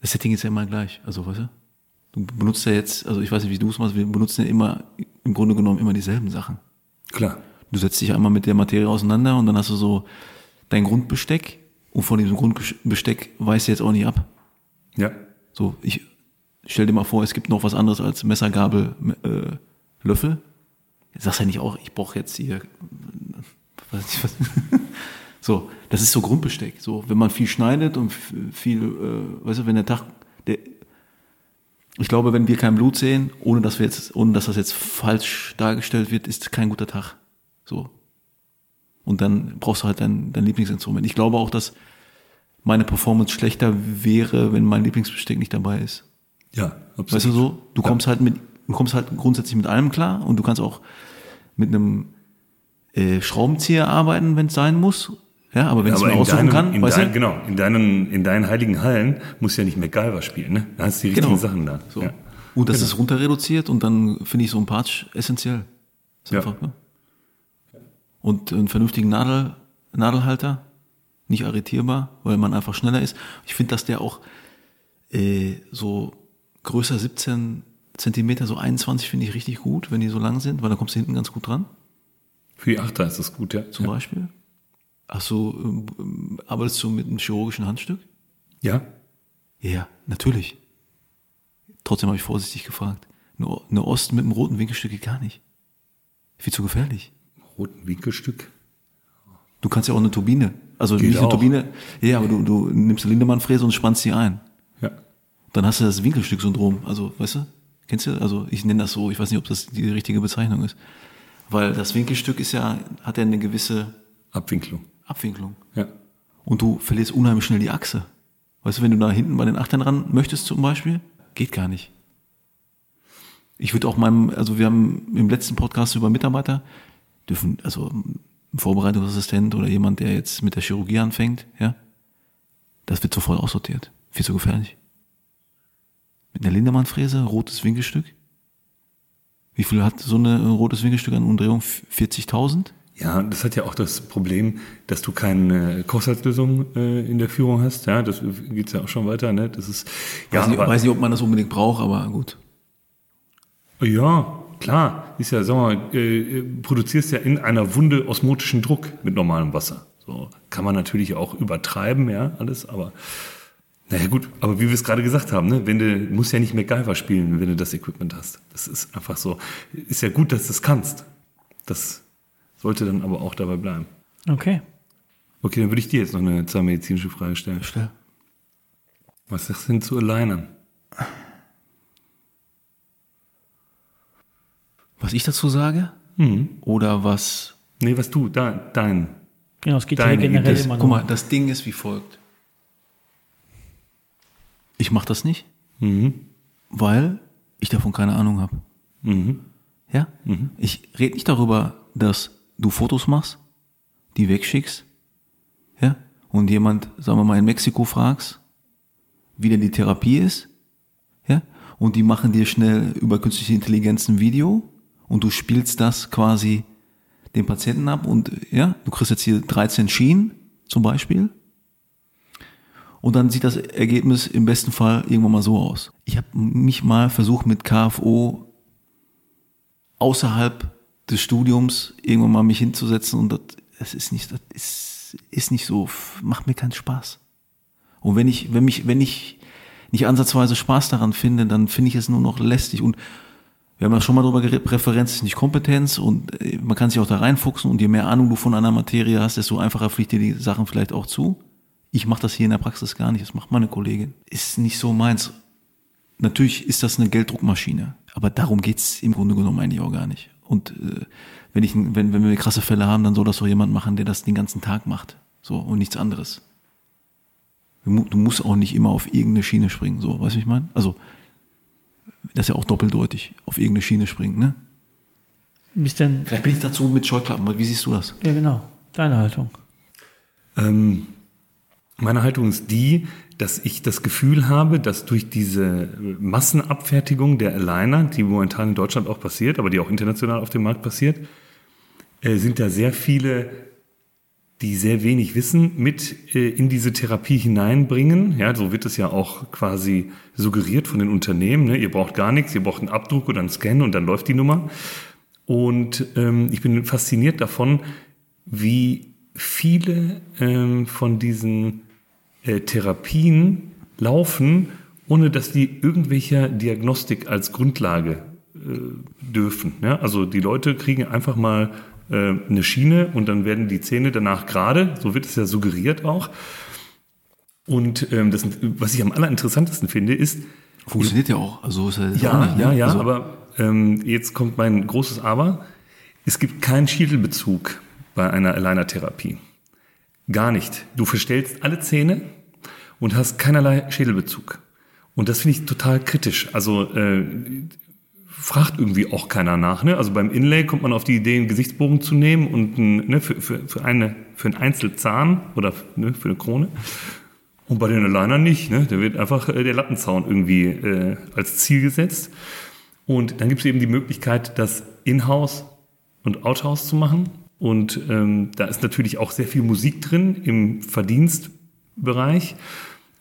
das Setting ist ja immer gleich. Also, weißt du? Du benutzt ja jetzt, also ich weiß nicht, wie du es machst, wir benutzen ja immer, im Grunde genommen immer dieselben Sachen. Klar. Du setzt dich einmal mit der Materie auseinander und dann hast du so dein Grundbesteck und von diesem Grundbesteck weißt du jetzt auch nicht ab. Ja. So, ich stell dir mal vor, es gibt noch was anderes als Messer, Gabel, äh, Löffel. Sagst ja nicht auch, ich brauche jetzt hier, weiß nicht was. So, das ist so Grundbesteck. So, wenn man viel schneidet und viel, äh, weißt du, wenn der Tag, der, ich glaube, wenn wir kein Blut sehen, ohne dass wir jetzt, ohne dass das jetzt falsch dargestellt wird, ist kein guter Tag. So. Und dann brauchst du halt dein, dein Lieblingsinstrument. Ich glaube auch, dass meine Performance schlechter wäre, wenn mein Lieblingsbesteck nicht dabei ist. Ja, absolut. Weißt du so? Du kommst halt mit, du kommst halt grundsätzlich mit allem klar und du kannst auch mit einem äh, Schraubenzieher arbeiten, wenn es sein muss. Ja, aber wenn es aber mir aussuchen deinem, kann, in weißt dein, du? genau, in deinen, in deinen heiligen Hallen musst du ja nicht MacGyver spielen, ne? Da hast du die richtigen Genau. Sachen da. So. Ja. Und das ist runter reduziert und dann finde ich so ein Patch essentiell. Ist Ja. einfach, ne? Und einen vernünftigen Nadel, Nadelhalter, nicht arretierbar, weil man einfach schneller ist. Ich finde, dass der auch äh, so größer 17 Zentimeter, so 21 finde ich richtig gut, wenn die so lang sind, weil dann kommst du hinten ganz gut dran, Für die Achter ist das gut, ja. zum ja. Beispiel. Ach so, ähm, arbeitest du mit einem chirurgischen Handstück? Ja. Ja, natürlich. Trotzdem habe ich vorsichtig gefragt. Eine, eine Ost mit einem roten Winkelstück geht gar nicht. Viel zu gefährlich. Roten Winkelstück. Du kannst ja auch eine Turbine, also Geht nicht eine auch. Turbine, ja, aber du, du nimmst eine Lindemann-Fräse und spannst sie ein. Ja. Dann hast du das Winkelstück-Syndrom. Also, weißt du, kennst du? Also ich nenne das so, ich weiß nicht, ob das die richtige Bezeichnung ist. Weil das Winkelstück ist ja, hat ja eine gewisse Abwinklung. Abwinklung. Ja. Und du verlierst unheimlich schnell die Achse. Weißt du, wenn du da hinten bei den Achtern ran möchtest zum Beispiel, geht gar nicht. Ich würde auch meinem, also wir haben im letzten Podcast über Mitarbeiter, dürfen, also ein Vorbereitungsassistent oder jemand, der jetzt mit der Chirurgie anfängt, ja, das wird sofort aussortiert. Viel zu gefährlich. Mit einer Lindermann-Fräse, rotes Winkelstück. Wie viel hat so eine, ein rotes Winkelstück an Umdrehung? 40.000? Ja, das hat ja auch das Problem, dass du keine Kochsalzlösung äh, in der Führung hast. Ja, das geht's ja auch schon weiter. Ne? Das ist ja, weiß, nicht, aber- weiß nicht, ob man das unbedingt braucht, aber gut. Ja, klar. Ist ja, sag mal, äh, produzierst ja in einer Wunde osmotischen Druck mit normalem Wasser. So kann man natürlich auch übertreiben, ja, alles, aber naja gut, aber wie wir es gerade gesagt haben, ne, wenn du musst ja nicht MacGyver spielen, wenn du das Equipment hast. Das ist einfach so. Ist ja gut, dass du es kannst. Das sollte dann aber auch dabei bleiben. Okay. Okay, dann würde ich dir jetzt noch eine zahnmedizinische Frage stellen. Stell. Was sagst du denn zu Alignern? Was ich dazu sage? Oder was Nee, was du, da, dein. Genau, es geht Deine ja generell Idee. immer Guck nur. mal, das Ding ist wie folgt. Ich mache das nicht, Mhm. weil ich davon keine Ahnung habe. Mhm. Ja? Ich rede nicht darüber, dass du Fotos machst, die wegschickst, ja? Und jemand, sagen wir mal, in Mexiko fragst, wie denn die Therapie ist, ja? Und die machen dir schnell über künstliche Intelligenz ein Video und du spielst das quasi dem Patienten ab und ja, du kriegst jetzt hier 13 Schienen zum Beispiel. Und dann sieht das Ergebnis im besten Fall irgendwann mal so aus. Ich habe mich mal versucht mit KFO außerhalb des Studiums irgendwann mal mich hinzusetzen und das, das ist nicht, das ist, ist nicht so, macht mir keinen Spaß. Und wenn ich, wenn mich, wenn ich nicht ansatzweise Spaß daran finde, dann finde ich es nur noch lästig und wir haben ja schon mal drüber geredet, Präferenz ist nicht Kompetenz und äh, man kann sich auch da reinfuchsen und je mehr Ahnung du von einer Materie hast, desto einfacher fliegt dir die Sachen vielleicht auch zu. Ich mache das hier in der Praxis gar nicht, das macht meine Kollegin. Ist nicht so meins. Natürlich ist das eine Gelddruckmaschine, aber darum geht's im Grunde genommen eigentlich auch gar nicht. Und äh, wenn, ich, wenn, wenn wir krasse Fälle haben, dann soll das doch jemand machen, der das den ganzen Tag macht. So, und nichts anderes. Du, mu- du musst auch nicht immer auf irgendeine Schiene springen, so, weißt du, ich meine? Also, das ist ja auch doppeldeutig, auf irgendeine Schiene springen, ne? Bist denn, Vielleicht bin ich dazu mit Scheuklappen, aber wie siehst du das? ja genau, deine Haltung. Ähm, meine Haltung ist die, dass ich das Gefühl habe, dass durch diese Massenabfertigung der Aligner, die momentan in Deutschland auch passiert, aber die auch international auf dem Markt passiert, äh, sind da sehr viele, die sehr wenig Wissen mit äh, in diese Therapie hineinbringen. Ja, so wird es ja auch quasi suggeriert von den Unternehmen. Ne? Ihr braucht gar nichts, ihr braucht einen Abdruck oder einen Scan und dann läuft die Nummer. Und ähm, ich bin fasziniert davon, wie viele ähm, von diesen äh, Therapien laufen, ohne dass die irgendwelcher Diagnostik als Grundlage äh, dürfen. Ja? Also die Leute kriegen einfach mal äh, eine Schiene und dann werden die Zähne danach gerade, so wird es ja suggeriert auch. Und ähm, das, was ich am allerinteressantesten finde, ist, Funktioniert ja auch. Also ist ja, ja, nicht, ja, ne? ja, also, aber ähm, jetzt kommt mein großes Aber. Es gibt keinen Schädelbezug bei einer Aligner-Therapie. Gar nicht. Du verstellst alle Zähne und hast keinerlei Schädelbezug. Und das finde ich total kritisch. Also äh, fragt irgendwie auch keiner nach. Ne? Also beim Inlay kommt man auf die Idee, einen Gesichtsbogen zu nehmen und ne, für, für, für, eine, für einen Einzelzahn oder ne, für eine Krone. Und bei den Aligner nicht. Ne? Da wird einfach äh, der Lattenzaun irgendwie äh, als Ziel gesetzt. Und dann gibt es eben die Möglichkeit, das In-House und Out-House zu machen. Und ähm, da ist natürlich auch sehr viel Musik drin im Verdienstbereich.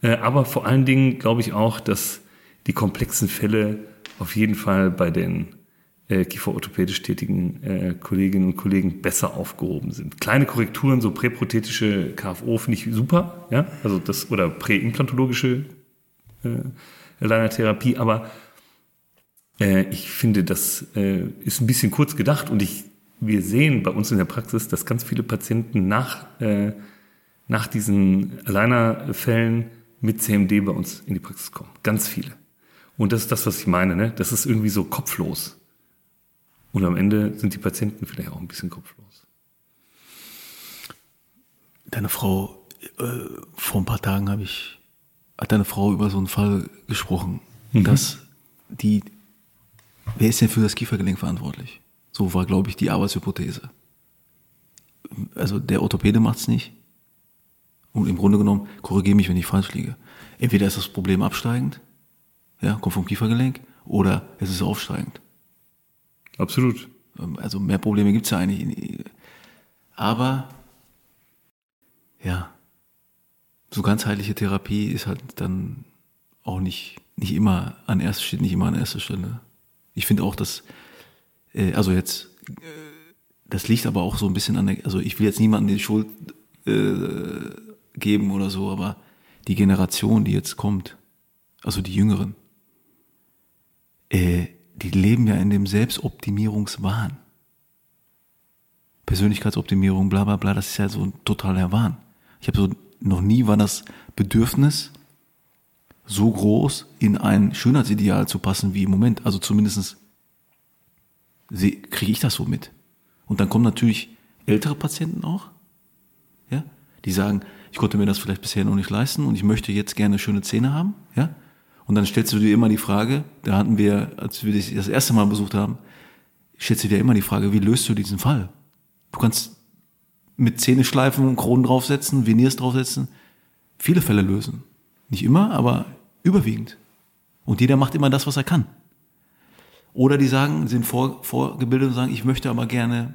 Äh, aber vor allen Dingen glaube ich auch, dass die komplexen Fälle auf jeden Fall bei den äh, kieferorthopädisch tätigen äh, Kolleginnen und Kollegen besser aufgehoben sind. Kleine Korrekturen, so präprothetische KFO finde ich super, ja, also das oder präimplantologische äh, Aligner-Therapie, aber äh, ich finde, das äh, ist ein bisschen kurz gedacht und ich, wir sehen bei uns in der Praxis, dass ganz viele Patienten nach, äh, nach diesen Aligner-Fällen mit CMD bei uns in die Praxis kommen. Ganz viele. Und das ist das, was ich meine, ne? Das ist irgendwie so kopflos. Und am Ende sind die Patienten vielleicht auch ein bisschen kopflos. Deine Frau, äh, vor ein paar Tagen habe ich, hat deine Frau über so einen Fall gesprochen, dass die, wer ist denn für das Kiefergelenk verantwortlich? So war, glaube ich, die Arbeitshypothese. also der Orthopäde macht's nicht. Und im Grunde genommen, korrigiere mich, wenn ich falsch liege. Entweder ist das Problem absteigend, ja, kommt vom Kiefergelenk, oder es ist aufsteigend. Absolut. Ähm, Also mehr Probleme gibt's ja eigentlich. Aber ja, so ganzheitliche Therapie ist halt dann auch nicht, nicht immer an erster steht nicht immer an erster Stelle. Ich finde auch, dass, äh, also jetzt, äh, das liegt aber auch so ein bisschen an der, also ich will jetzt niemandem die Schuld äh, geben oder so, aber die Generation, die jetzt kommt, also die Jüngeren, äh, die leben ja in dem Selbstoptimierungswahn. Persönlichkeitsoptimierung, bla bla bla, das ist ja so ein totaler Wahn. Ich habe so, noch nie war das Bedürfnis so groß, in ein Schönheitsideal zu passen wie im Moment. Also zumindest kriege ich das so mit. Und dann kommen natürlich ältere Patienten auch, ja, die sagen, ich konnte mir das vielleicht bisher noch nicht leisten und ich möchte jetzt gerne schöne Zähne haben, ja. Und dann stellst du dir immer die Frage, da hatten wir, als wir dich das erste Mal besucht haben, stellst du dir immer die Frage, wie löst du diesen Fall? Du kannst mit Zähne schleifen, Kronen draufsetzen, Veneers draufsetzen, viele Fälle lösen. Nicht immer, aber überwiegend. Und jeder macht immer das, was er kann. Oder die sagen, sind vor, vorgebildet und sagen, ich möchte aber gerne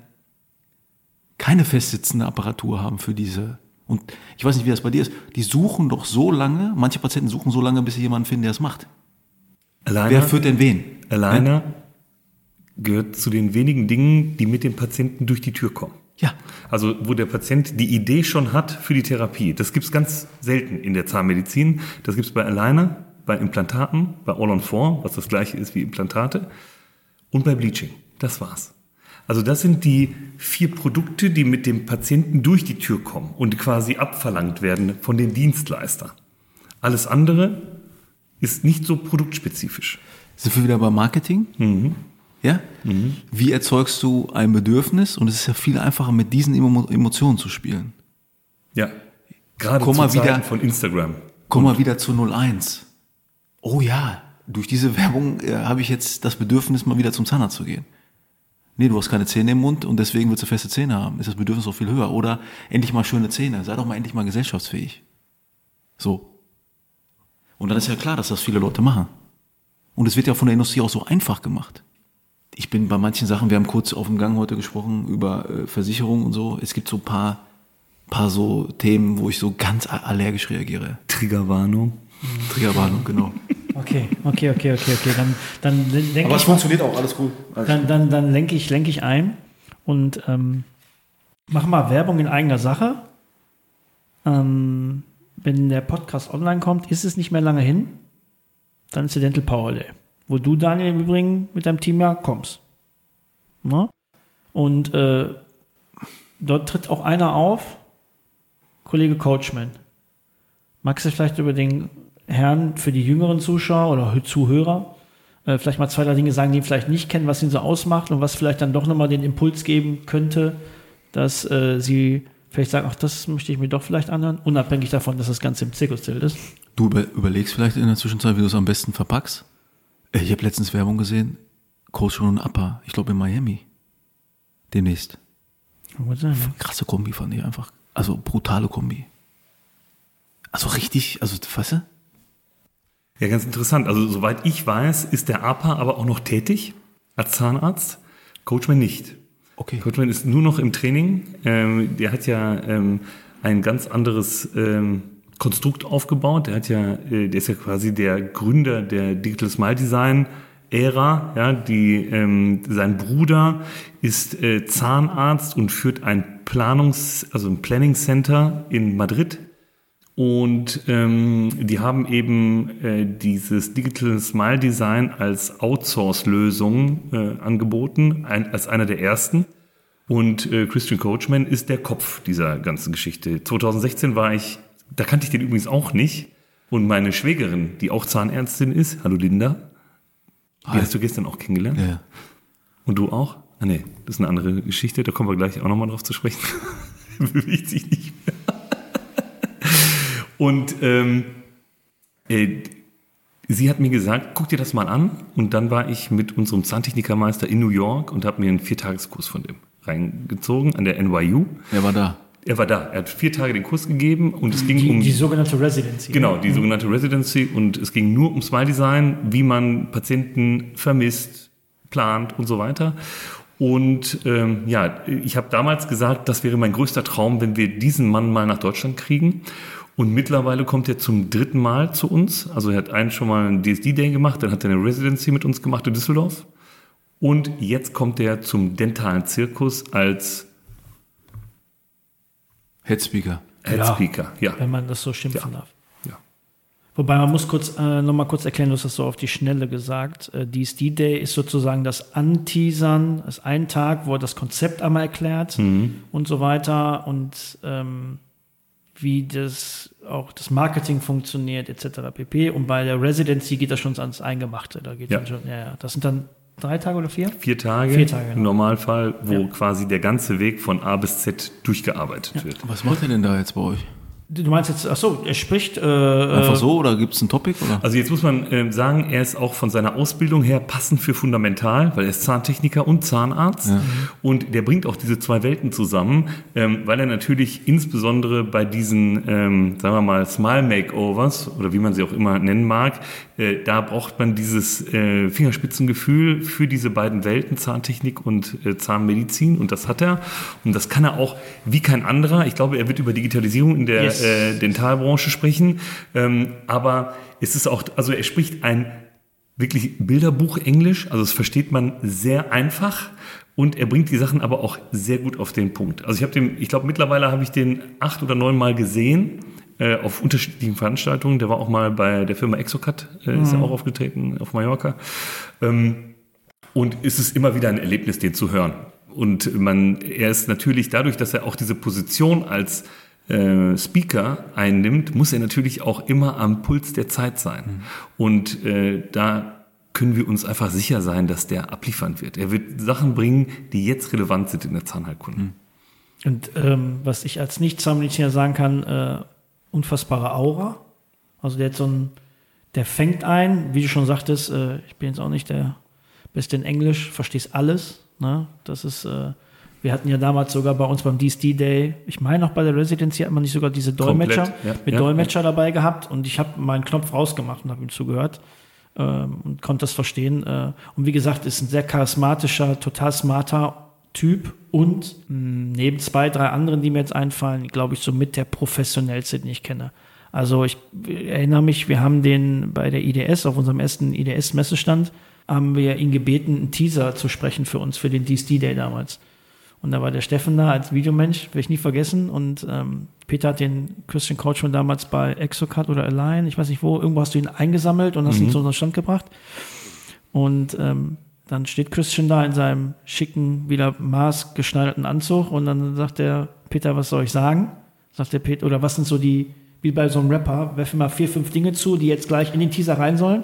keine festsitzende Apparatur haben für diese. Und ich weiß nicht, wie das bei dir ist. Die suchen doch so lange, manche Patienten suchen so lange, bis sie jemanden finden, der es macht. Alleine, Wer führt denn wen? Alleine gehört zu den wenigen Dingen, die mit dem Patienten durch die Tür kommen. Ja. Also wo der Patient die Idee schon hat für die Therapie. Das gibt's ganz selten in der Zahnmedizin. Das gibt's bei alleine, bei Implantaten, bei All on Four, was das gleiche ist wie Implantate, und bei Bleaching. Das war's. Also das sind die vier Produkte, die mit dem Patienten durch die Tür kommen und quasi abverlangt werden von den Dienstleister. Alles andere ist nicht so produktspezifisch. Sind wir wieder beim Marketing? Ja? Wie erzeugst du ein Bedürfnis? Und es ist ja viel einfacher, mit diesen Emo Emotionen zu spielen. Ja. Gerade Komm zu wieder- von Instagram. Komm mal wieder zu 01. Oh ja, durch diese Werbung äh, habe ich jetzt das Bedürfnis, mal wieder zum Zahnarzt zu gehen. Nee, du hast keine Zähne im Mund und deswegen willst du feste Zähne haben. Ist das Bedürfnis auch viel höher. Oder endlich mal schöne Zähne. Sei doch mal endlich mal gesellschaftsfähig. So. Und dann ist ja klar, dass das viele Leute machen. Und es wird ja von der Industrie auch so einfach gemacht. Ich bin bei manchen Sachen, wir haben kurz auf dem Gang heute gesprochen über äh, Versicherung und so. Es gibt so ein paar, paar so Themen, wo ich so ganz allergisch reagiere. Triggerwarnung. Triggerwarnung, genau. Okay, okay, okay, okay, okay. Dann, dann denke ich, funktioniert auch, alles cool. dann, dann, dann lenke ich, lenke ich ein und ähm, mach mal Werbung in eigener Sache. Ähm, wenn der Podcast online kommt, ist es nicht mehr lange hin. Dann ist der Dental Power Day, wo du, Daniel, im Übrigen mit deinem Team ja kommst. Na? Und äh, dort tritt auch einer auf, Kollege Coachman. Magst du vielleicht über den Herrn für die jüngeren Zuschauer oder Zuhörer äh, vielleicht mal zwei, drei Dinge sagen, die ihn vielleicht nicht kennen, was ihn so ausmacht und was vielleicht dann doch nochmal den Impuls geben könnte, dass äh, sie vielleicht sagen, ach, das möchte ich mir doch vielleicht anhören, unabhängig davon, dass das Ganze im Zirkuszelt ist. Du über, überlegst vielleicht in der Zwischenzeit, wie du es am besten verpackst. Äh, Ich habe letztens Werbung gesehen, Coach und Upper, ich glaube in Miami. Demnächst. Krasse Kombi fand ich einfach. Also brutale Kombi. Also richtig, also weißt du? Ja, ganz interessant. Also soweit ich weiß, ist der APA aber auch noch tätig als Zahnarzt. Coachman nicht. Okay. Coachman ist nur noch im Training. Ähm, der hat ja ähm, ein ganz anderes ähm, Konstrukt aufgebaut. Der hat ja, äh, der ist ja quasi der Gründer der Digital Smile Design Ära. Ja, die, ähm, sein Bruder ist äh, Zahnarzt und führt ein Planungs-, also ein Planning Center in Madrid. Und ähm, die haben eben äh, dieses Digital Smile Design als Outsource-Lösung äh, angeboten, ein, als einer der ersten. Und äh, Christian Coachman ist der Kopf dieser ganzen Geschichte. 2016 war ich, da kannte ich den übrigens auch nicht. Und meine Schwägerin, die auch Zahnärztin ist, hallo Linda, die Hi. hast du gestern auch kennengelernt. Ja. Und du auch? Ah nee, das ist eine andere Geschichte, da kommen wir gleich auch nochmal drauf zu sprechen. *laughs* Bewegt sich nicht mehr. Und ähm, äh, sie hat mir gesagt, guck dir das mal an. Und dann war ich mit unserem Zahntechnikermeister in New York und habe mir einen Viertageskurs von dem reingezogen an der NYU. Er war da. Er war da. Er hat vier Tage den Kurs gegeben und es ging Die, um die sogenannte Residency. Genau, die sogenannte Residency und es ging nur um Smile Design, wie man Patienten vermisst, plant und so weiter. Und ähm, ja, ich habe damals gesagt, das wäre mein größter Traum, wenn wir diesen Mann mal nach Deutschland kriegen. Und mittlerweile kommt er zum dritten Mal zu uns. Also er hat einen schon mal einen DSD-Day gemacht, dann hat er eine Residency mit uns gemacht in Düsseldorf. Und jetzt kommt er zum dentalen Zirkus als Headspeaker. Head Ja. Speaker. Ja. Wenn man das so schimpfen darf. ja. Wobei man muss kurz äh, nochmal kurz erklären, du hast das so auf die Schnelle gesagt. Äh, DSD Day ist sozusagen das Anteasern, ist ein Tag, wo er das Konzept einmal erklärt und so weiter und ähm, wie das auch das Marketing funktioniert etc. pp. Und bei der Residency geht das schon ans Eingemachte. Da geht Ja. dann schon, ja, ja. Das sind dann drei Tage oder vier? Vier Tage, Vier Tage, im genau. Normalfall, wo Ja. quasi der ganze Weg von A bis Z durchgearbeitet wird. Was macht er denn da jetzt bei euch? Du meinst jetzt, ach so, er spricht. Äh, Einfach äh, so oder gibt es ein Topic? Oder? Also jetzt muss man ähm, sagen, er ist auch von seiner Ausbildung her passend für Fundamental, weil er ist Zahntechniker und Zahnarzt. Und der bringt auch diese zwei Welten zusammen, ähm, weil er natürlich insbesondere bei diesen, ähm, sagen wir mal, Smile Makeovers oder wie man sie auch immer nennen mag, äh, da braucht man dieses äh, Fingerspitzengefühl für diese beiden Welten, Zahntechnik und äh, Zahnmedizin. Und das hat er. Und das kann er auch wie kein anderer. Ich glaube, er wird über Digitalisierung in der Yes. Äh, Dentalbranche sprechen. Ähm, aber es ist auch, also er spricht ein wirklich Bilderbuch Englisch, also das versteht man sehr einfach und er bringt die Sachen aber auch sehr gut auf den Punkt. Also ich habe den, ich glaube mittlerweile habe ich den acht oder neun Mal gesehen äh, auf unterschiedlichen Veranstaltungen. Der war auch mal bei der Firma Exocut, äh, ist er auch aufgetreten auf Mallorca. Ähm, und es ist immer wieder ein Erlebnis, den zu hören. Und man, er ist natürlich dadurch, dass er auch diese Position als äh, Speaker einnimmt, muss er natürlich auch immer am Puls der Zeit sein. Und äh, da können wir uns einfach sicher sein, dass der abliefern wird. Er wird Sachen bringen, die jetzt relevant sind in der Zahnheilkunde. Und ähm, was ich als Nicht-Zahnmediziner sagen kann, äh, unfassbare Aura. Also der hat so ein, der fängt ein, wie du schon sagtest, äh, ich bin jetzt auch nicht der Beste in Englisch, verstehst alles. Ne? Das ist, äh, wir hatten ja damals sogar bei uns beim DSD Day, ich meine auch bei der Residency hat man nicht sogar diese Dolmetscher Komplett, ja, mit ja, Dolmetscher dabei gehabt und ich habe meinen Knopf rausgemacht und habe ihm zugehört ähm, und konnte das verstehen. Äh, und wie gesagt, ist ein sehr charismatischer, total smarter Typ und mh, neben zwei, drei anderen, die mir jetzt einfallen, glaube ich, so mit der professionellste, den ich kenne. Also ich erinnere mich, wir haben den bei der IDS, auf unserem ersten IDS-Messestand, haben wir ihn gebeten, einen Teaser zu sprechen für uns, für den DSD-Day damals. Und da war der Steffen da als Videomensch, werde ich nie vergessen. Und ähm, Peter hat den Christian Coachman damals bei Exocut oder Align, ich weiß nicht wo, irgendwo hast du ihn eingesammelt und hast ihn zu unserem Stand gebracht. Und ähm, dann steht Christian da in seinem schicken, wieder maßgeschneiderten Anzug und dann sagt der Peter, was soll ich sagen? Sagt der Peter, oder was sind so die, wie bei so einem Rapper, werfe mal vier, fünf Dinge zu, die jetzt gleich in den Teaser rein sollen.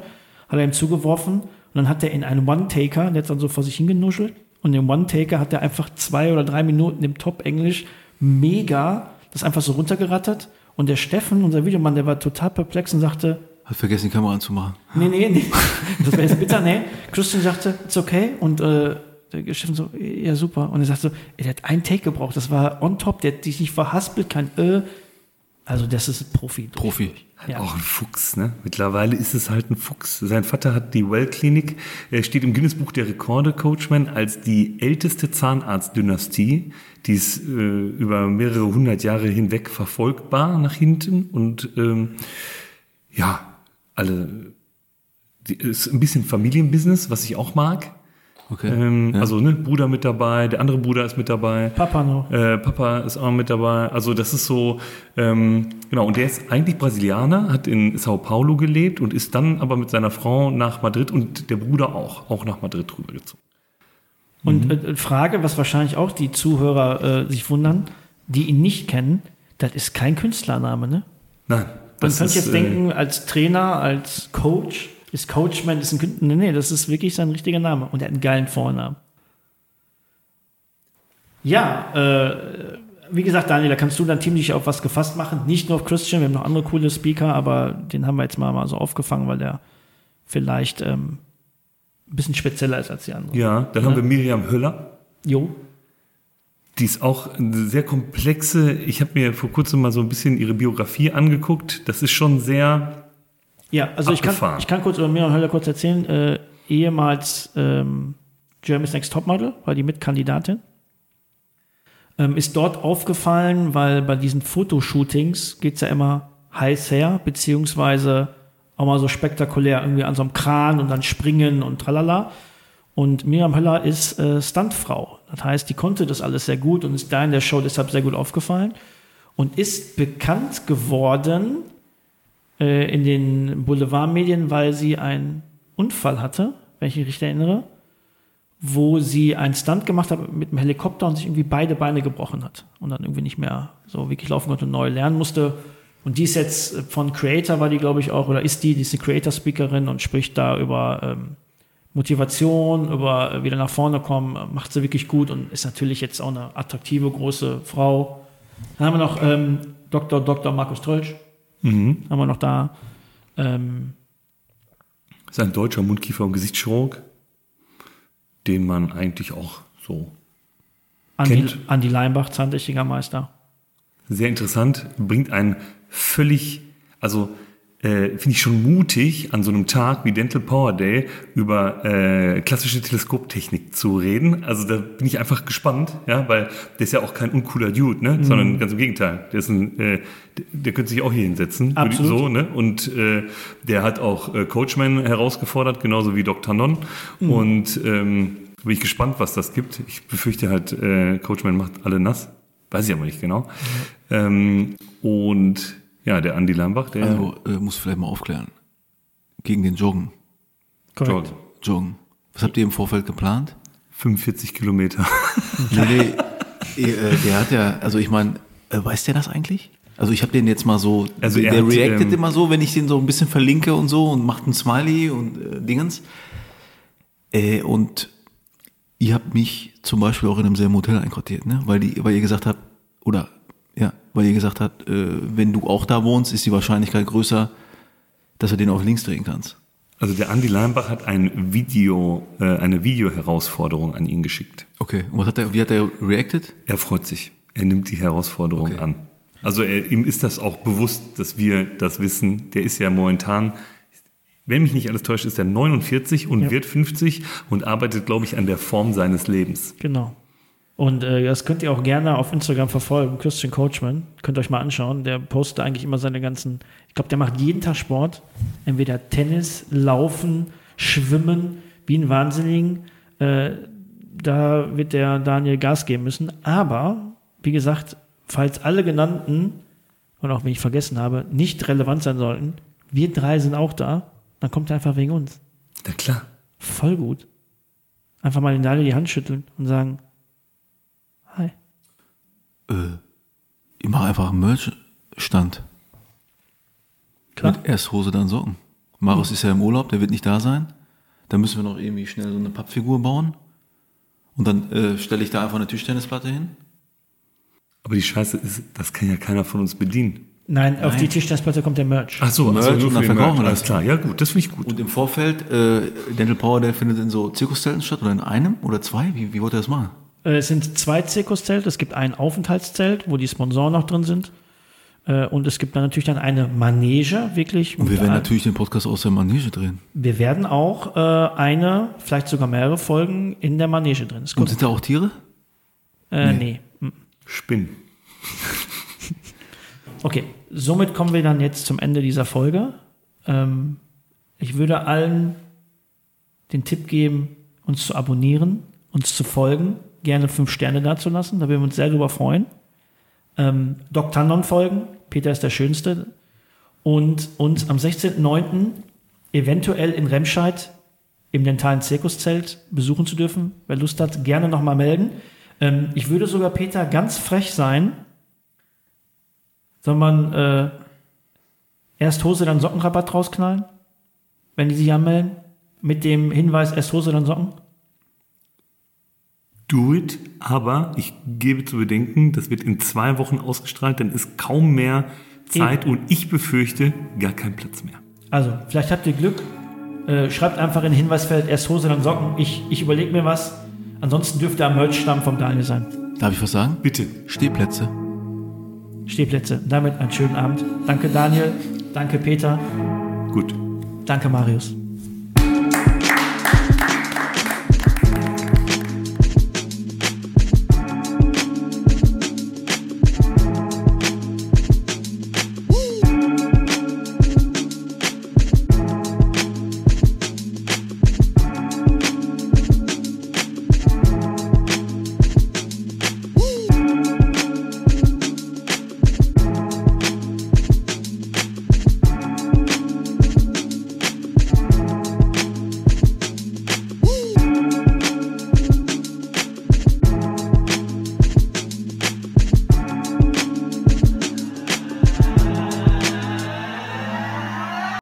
Hat er ihm zugeworfen und dann hat er in einen One-Taker, der hat dann so vor sich hingenuschelt und im One-Taker hat er einfach zwei oder drei Minuten im Top-Englisch mega das einfach so runtergerattert und der Steffen, unser Videomann, der war total perplex und sagte, Hat vergessen, die Kamera anzumachen. Nee, nee, nee. Das wäre jetzt bitter, nee. Christian sagte, it's okay. Und äh, der Steffen so, ja, super. Und er sagt so, ey, der hat einen Take gebraucht. Das war on top, der hat sich nicht verhaspelt, kein äh. Also, das ist Profi. Profi. Ja. Auch ein Fuchs, ne? Mittlerweile ist es halt ein Fuchs. Sein Vater hat die Well-Klinik, er steht im Guinness-Buch der Rekorde, Coachman, als die älteste Zahnarztdynastie. Die ist äh, über mehrere hundert Jahre hinweg verfolgbar nach hinten und ähm, ja, alle, die, ist ein bisschen Familienbusiness, was ich auch mag. Okay. Ähm, ja. Also ne, Bruder mit dabei, der andere Bruder ist mit dabei. Papa noch. Äh, Papa ist auch mit dabei. Also das ist so, ähm, genau. Und der ist eigentlich Brasilianer, hat in Sao Paulo gelebt und ist dann aber mit seiner Frau nach Madrid und der Bruder auch, auch nach Madrid rübergezogen. Und äh, Frage, was wahrscheinlich auch die Zuhörer äh, sich wundern, die ihn nicht kennen, das ist kein Künstlername, ne? Nein. Man das könnte jetzt äh, denken, als Trainer, als Coach, ist Coachman, ist ein Künstler. Nee, nee, das ist wirklich sein richtiger Name. Und er hat einen geilen Vornamen. Ja, äh, wie gesagt, Daniel, da kannst du dein Team dich auf was gefasst machen. Nicht nur auf Christian, wir haben noch andere coole Speaker, aber den haben wir jetzt mal, mal so aufgefangen, weil der vielleicht ähm, ein bisschen spezieller ist als die anderen. Ja, dann haben wir Miriam Höller. Jo. Die ist auch eine sehr komplexe. Ich habe mir vor kurzem mal so ein bisschen ihre Biografie angeguckt. Das ist schon sehr. Ja, also ich kann, ich kann kurz über Miriam Höller kurz erzählen. Äh, ehemals ähm, Germany's Next Topmodel, war die Mitkandidatin. Ähm, ist dort aufgefallen, weil bei diesen Fotoshootings geht's ja immer heiß her, beziehungsweise auch mal so spektakulär irgendwie an so einem Kran und dann springen und tralala. Und Miriam Höller ist äh, Stuntfrau. Das heißt, die konnte das alles sehr gut und ist da in der Show deshalb sehr gut aufgefallen und ist bekannt geworden äh, in den Boulevardmedien, weil sie einen Unfall hatte, wenn ich mich richtig erinnere, wo sie einen Stunt gemacht hat mit einem Helikopter und sich irgendwie beide Beine gebrochen hat und dann irgendwie nicht mehr so wirklich laufen konnte und neu lernen musste. Und die ist jetzt äh, von Creator, war die, glaube ich, auch, oder ist die, die ist eine Creator-Speakerin und spricht da über ähm, Motivation, über äh, wieder nach vorne kommen, äh, macht sie wirklich gut und ist natürlich jetzt auch eine attraktive, große Frau. Dann haben wir noch ähm, Dr. Dr. Markus Trölsch, Mhm. haben wir noch da. Ähm, Ist ein deutscher Mundkiefer- und Gesichtschirurg, den man eigentlich auch so Andi, Kennt. Andi Leimbach, Zahntechnikermeister. sehr interessant, bringt einen völlig, also äh, finde ich schon mutig, an so einem Tag wie Dental Power Day über äh, klassische Teleskoptechnik zu reden. Also da bin ich einfach gespannt, ja, weil der ist ja auch kein uncooler Dude, ne, sondern ganz im Gegenteil. Der ist ein, äh, der, der könnte sich auch hier hinsetzen, Absolut. so, ne, und äh, der hat auch äh, Coachman herausgefordert, genauso wie Dr. Non. Und ähm, bin ich gespannt, was das gibt. Ich befürchte halt, äh, Coachman macht alle nass. Weiß ich aber nicht genau. Ähm, und ja, der Andi Lambach, der Also, äh, muss vielleicht mal aufklären. Gegen den Joggen. Korrekt. Joggen. Was habt ihr im Vorfeld geplant? 45 Kilometer. *laughs* Nee, nee, äh, der hat ja, also ich meine, äh, weiß der das eigentlich? Also ich habe den jetzt mal so, Also er der hat, reactet ähm, immer so, wenn ich den so ein bisschen verlinke und so und macht ein Smiley und äh, Dingens. Äh, und ihr habt mich zum Beispiel auch in einem selben Hotel einquartiert, ne? Weil die, weil ihr gesagt habt, oder weil ihr gesagt habt, äh, wenn du auch da wohnst, ist die Wahrscheinlichkeit größer, dass du den auf links drehen kannst. Also der Andi Lambach hat ein Video, äh, eine Videoherausforderung an ihn geschickt. Okay. Und was hat der, wie hat der reacted? Er freut sich. Er nimmt die Herausforderung Okay. an. Also er, ihm ist das auch bewusst, dass wir das wissen. Der ist ja momentan, wenn mich nicht alles täuscht, ist er 49 und Ja. wird 50 und arbeitet, glaube ich, an der Form seines Lebens. Genau. Und äh, das könnt ihr auch gerne auf Instagram verfolgen, Christian Coachman. Könnt ihr euch mal anschauen. Der postet eigentlich immer seine ganzen, ich glaube, der macht jeden Tag Sport. Entweder Tennis, Laufen, Schwimmen, wie ein Wahnsinnigen. Äh, da wird der Daniel Gas geben müssen. Aber, wie gesagt, falls alle genannten, und auch wenn ich vergessen habe, nicht relevant sein sollten, wir drei sind auch da, dann kommt er einfach wegen uns. Na klar. Voll gut. Einfach mal den Daniel die Hand schütteln und sagen. Äh, ich mache einfach einen Merch-Stand. Klar. Mit erst Hose, dann Socken. Marius ist ja im Urlaub, der wird nicht da sein. Da müssen wir noch irgendwie schnell so eine Pappfigur bauen. Und dann äh, stelle ich da einfach eine Tischtennisplatte hin. Aber die Scheiße ist, das kann ja keiner von uns bedienen. Nein, auf die Tischtennisplatte kommt der Merch. Ach so, Merch also nur und dann verkaufen Merch. wir Alles das. klar, ja gut, das finde ich gut. Und im Vorfeld, äh, Dental Power, der findet in so Zirkuszelten statt oder in einem oder zwei? Wie, wie wollt ihr das machen? Äh, Es sind zwei Zirkuszelte. Es gibt ein Aufenthaltszelt, wo die Sponsoren noch drin sind. Äh, Und es gibt dann natürlich dann eine Manege, wirklich. Und wir werden natürlich den Podcast aus der Manege drehen. wir werden auch äh, eine, vielleicht sogar mehrere Folgen in der Manege drin. Ist Und sind da auch Tiere? Äh, nee. Spinn. *laughs* Okay, somit kommen wir dann jetzt zum Ende dieser Folge. Ähm, ich würde allen den Tipp geben, uns zu abonnieren, uns zu folgen, gerne fünf Sterne dazulassen, da würden wir uns sehr drüber freuen. Ähm, Dr. Non folgen, Peter ist der Schönste. Und uns am 16.09. eventuell in Remscheid im dentalen Zirkuszelt besuchen zu dürfen. Wer Lust hat, gerne nochmal melden. Ähm, ich würde sogar, Peter, ganz frech sein, soll man äh, erst Hose, dann Sockenrabatt rausknallen? Wenn die sich anmelden? Mit dem Hinweis, erst Hose, dann Socken? Do it, aber ich gebe zu bedenken, das wird in zwei Wochen ausgestrahlt, dann ist kaum mehr Zeit und ich befürchte gar kein Platz mehr. Also, vielleicht habt ihr Glück. Äh, schreibt einfach in den Hinweisfeld erst Hose, dann Socken. Ich, ich überlege mir was. Ansonsten dürfte am Merch-Stamm vom Daniel sein. Darf ich was sagen? Bitte. Stehplätze. Stehplätze. Damit einen schönen Abend. Danke Daniel, danke Peter, Gut. danke Marius.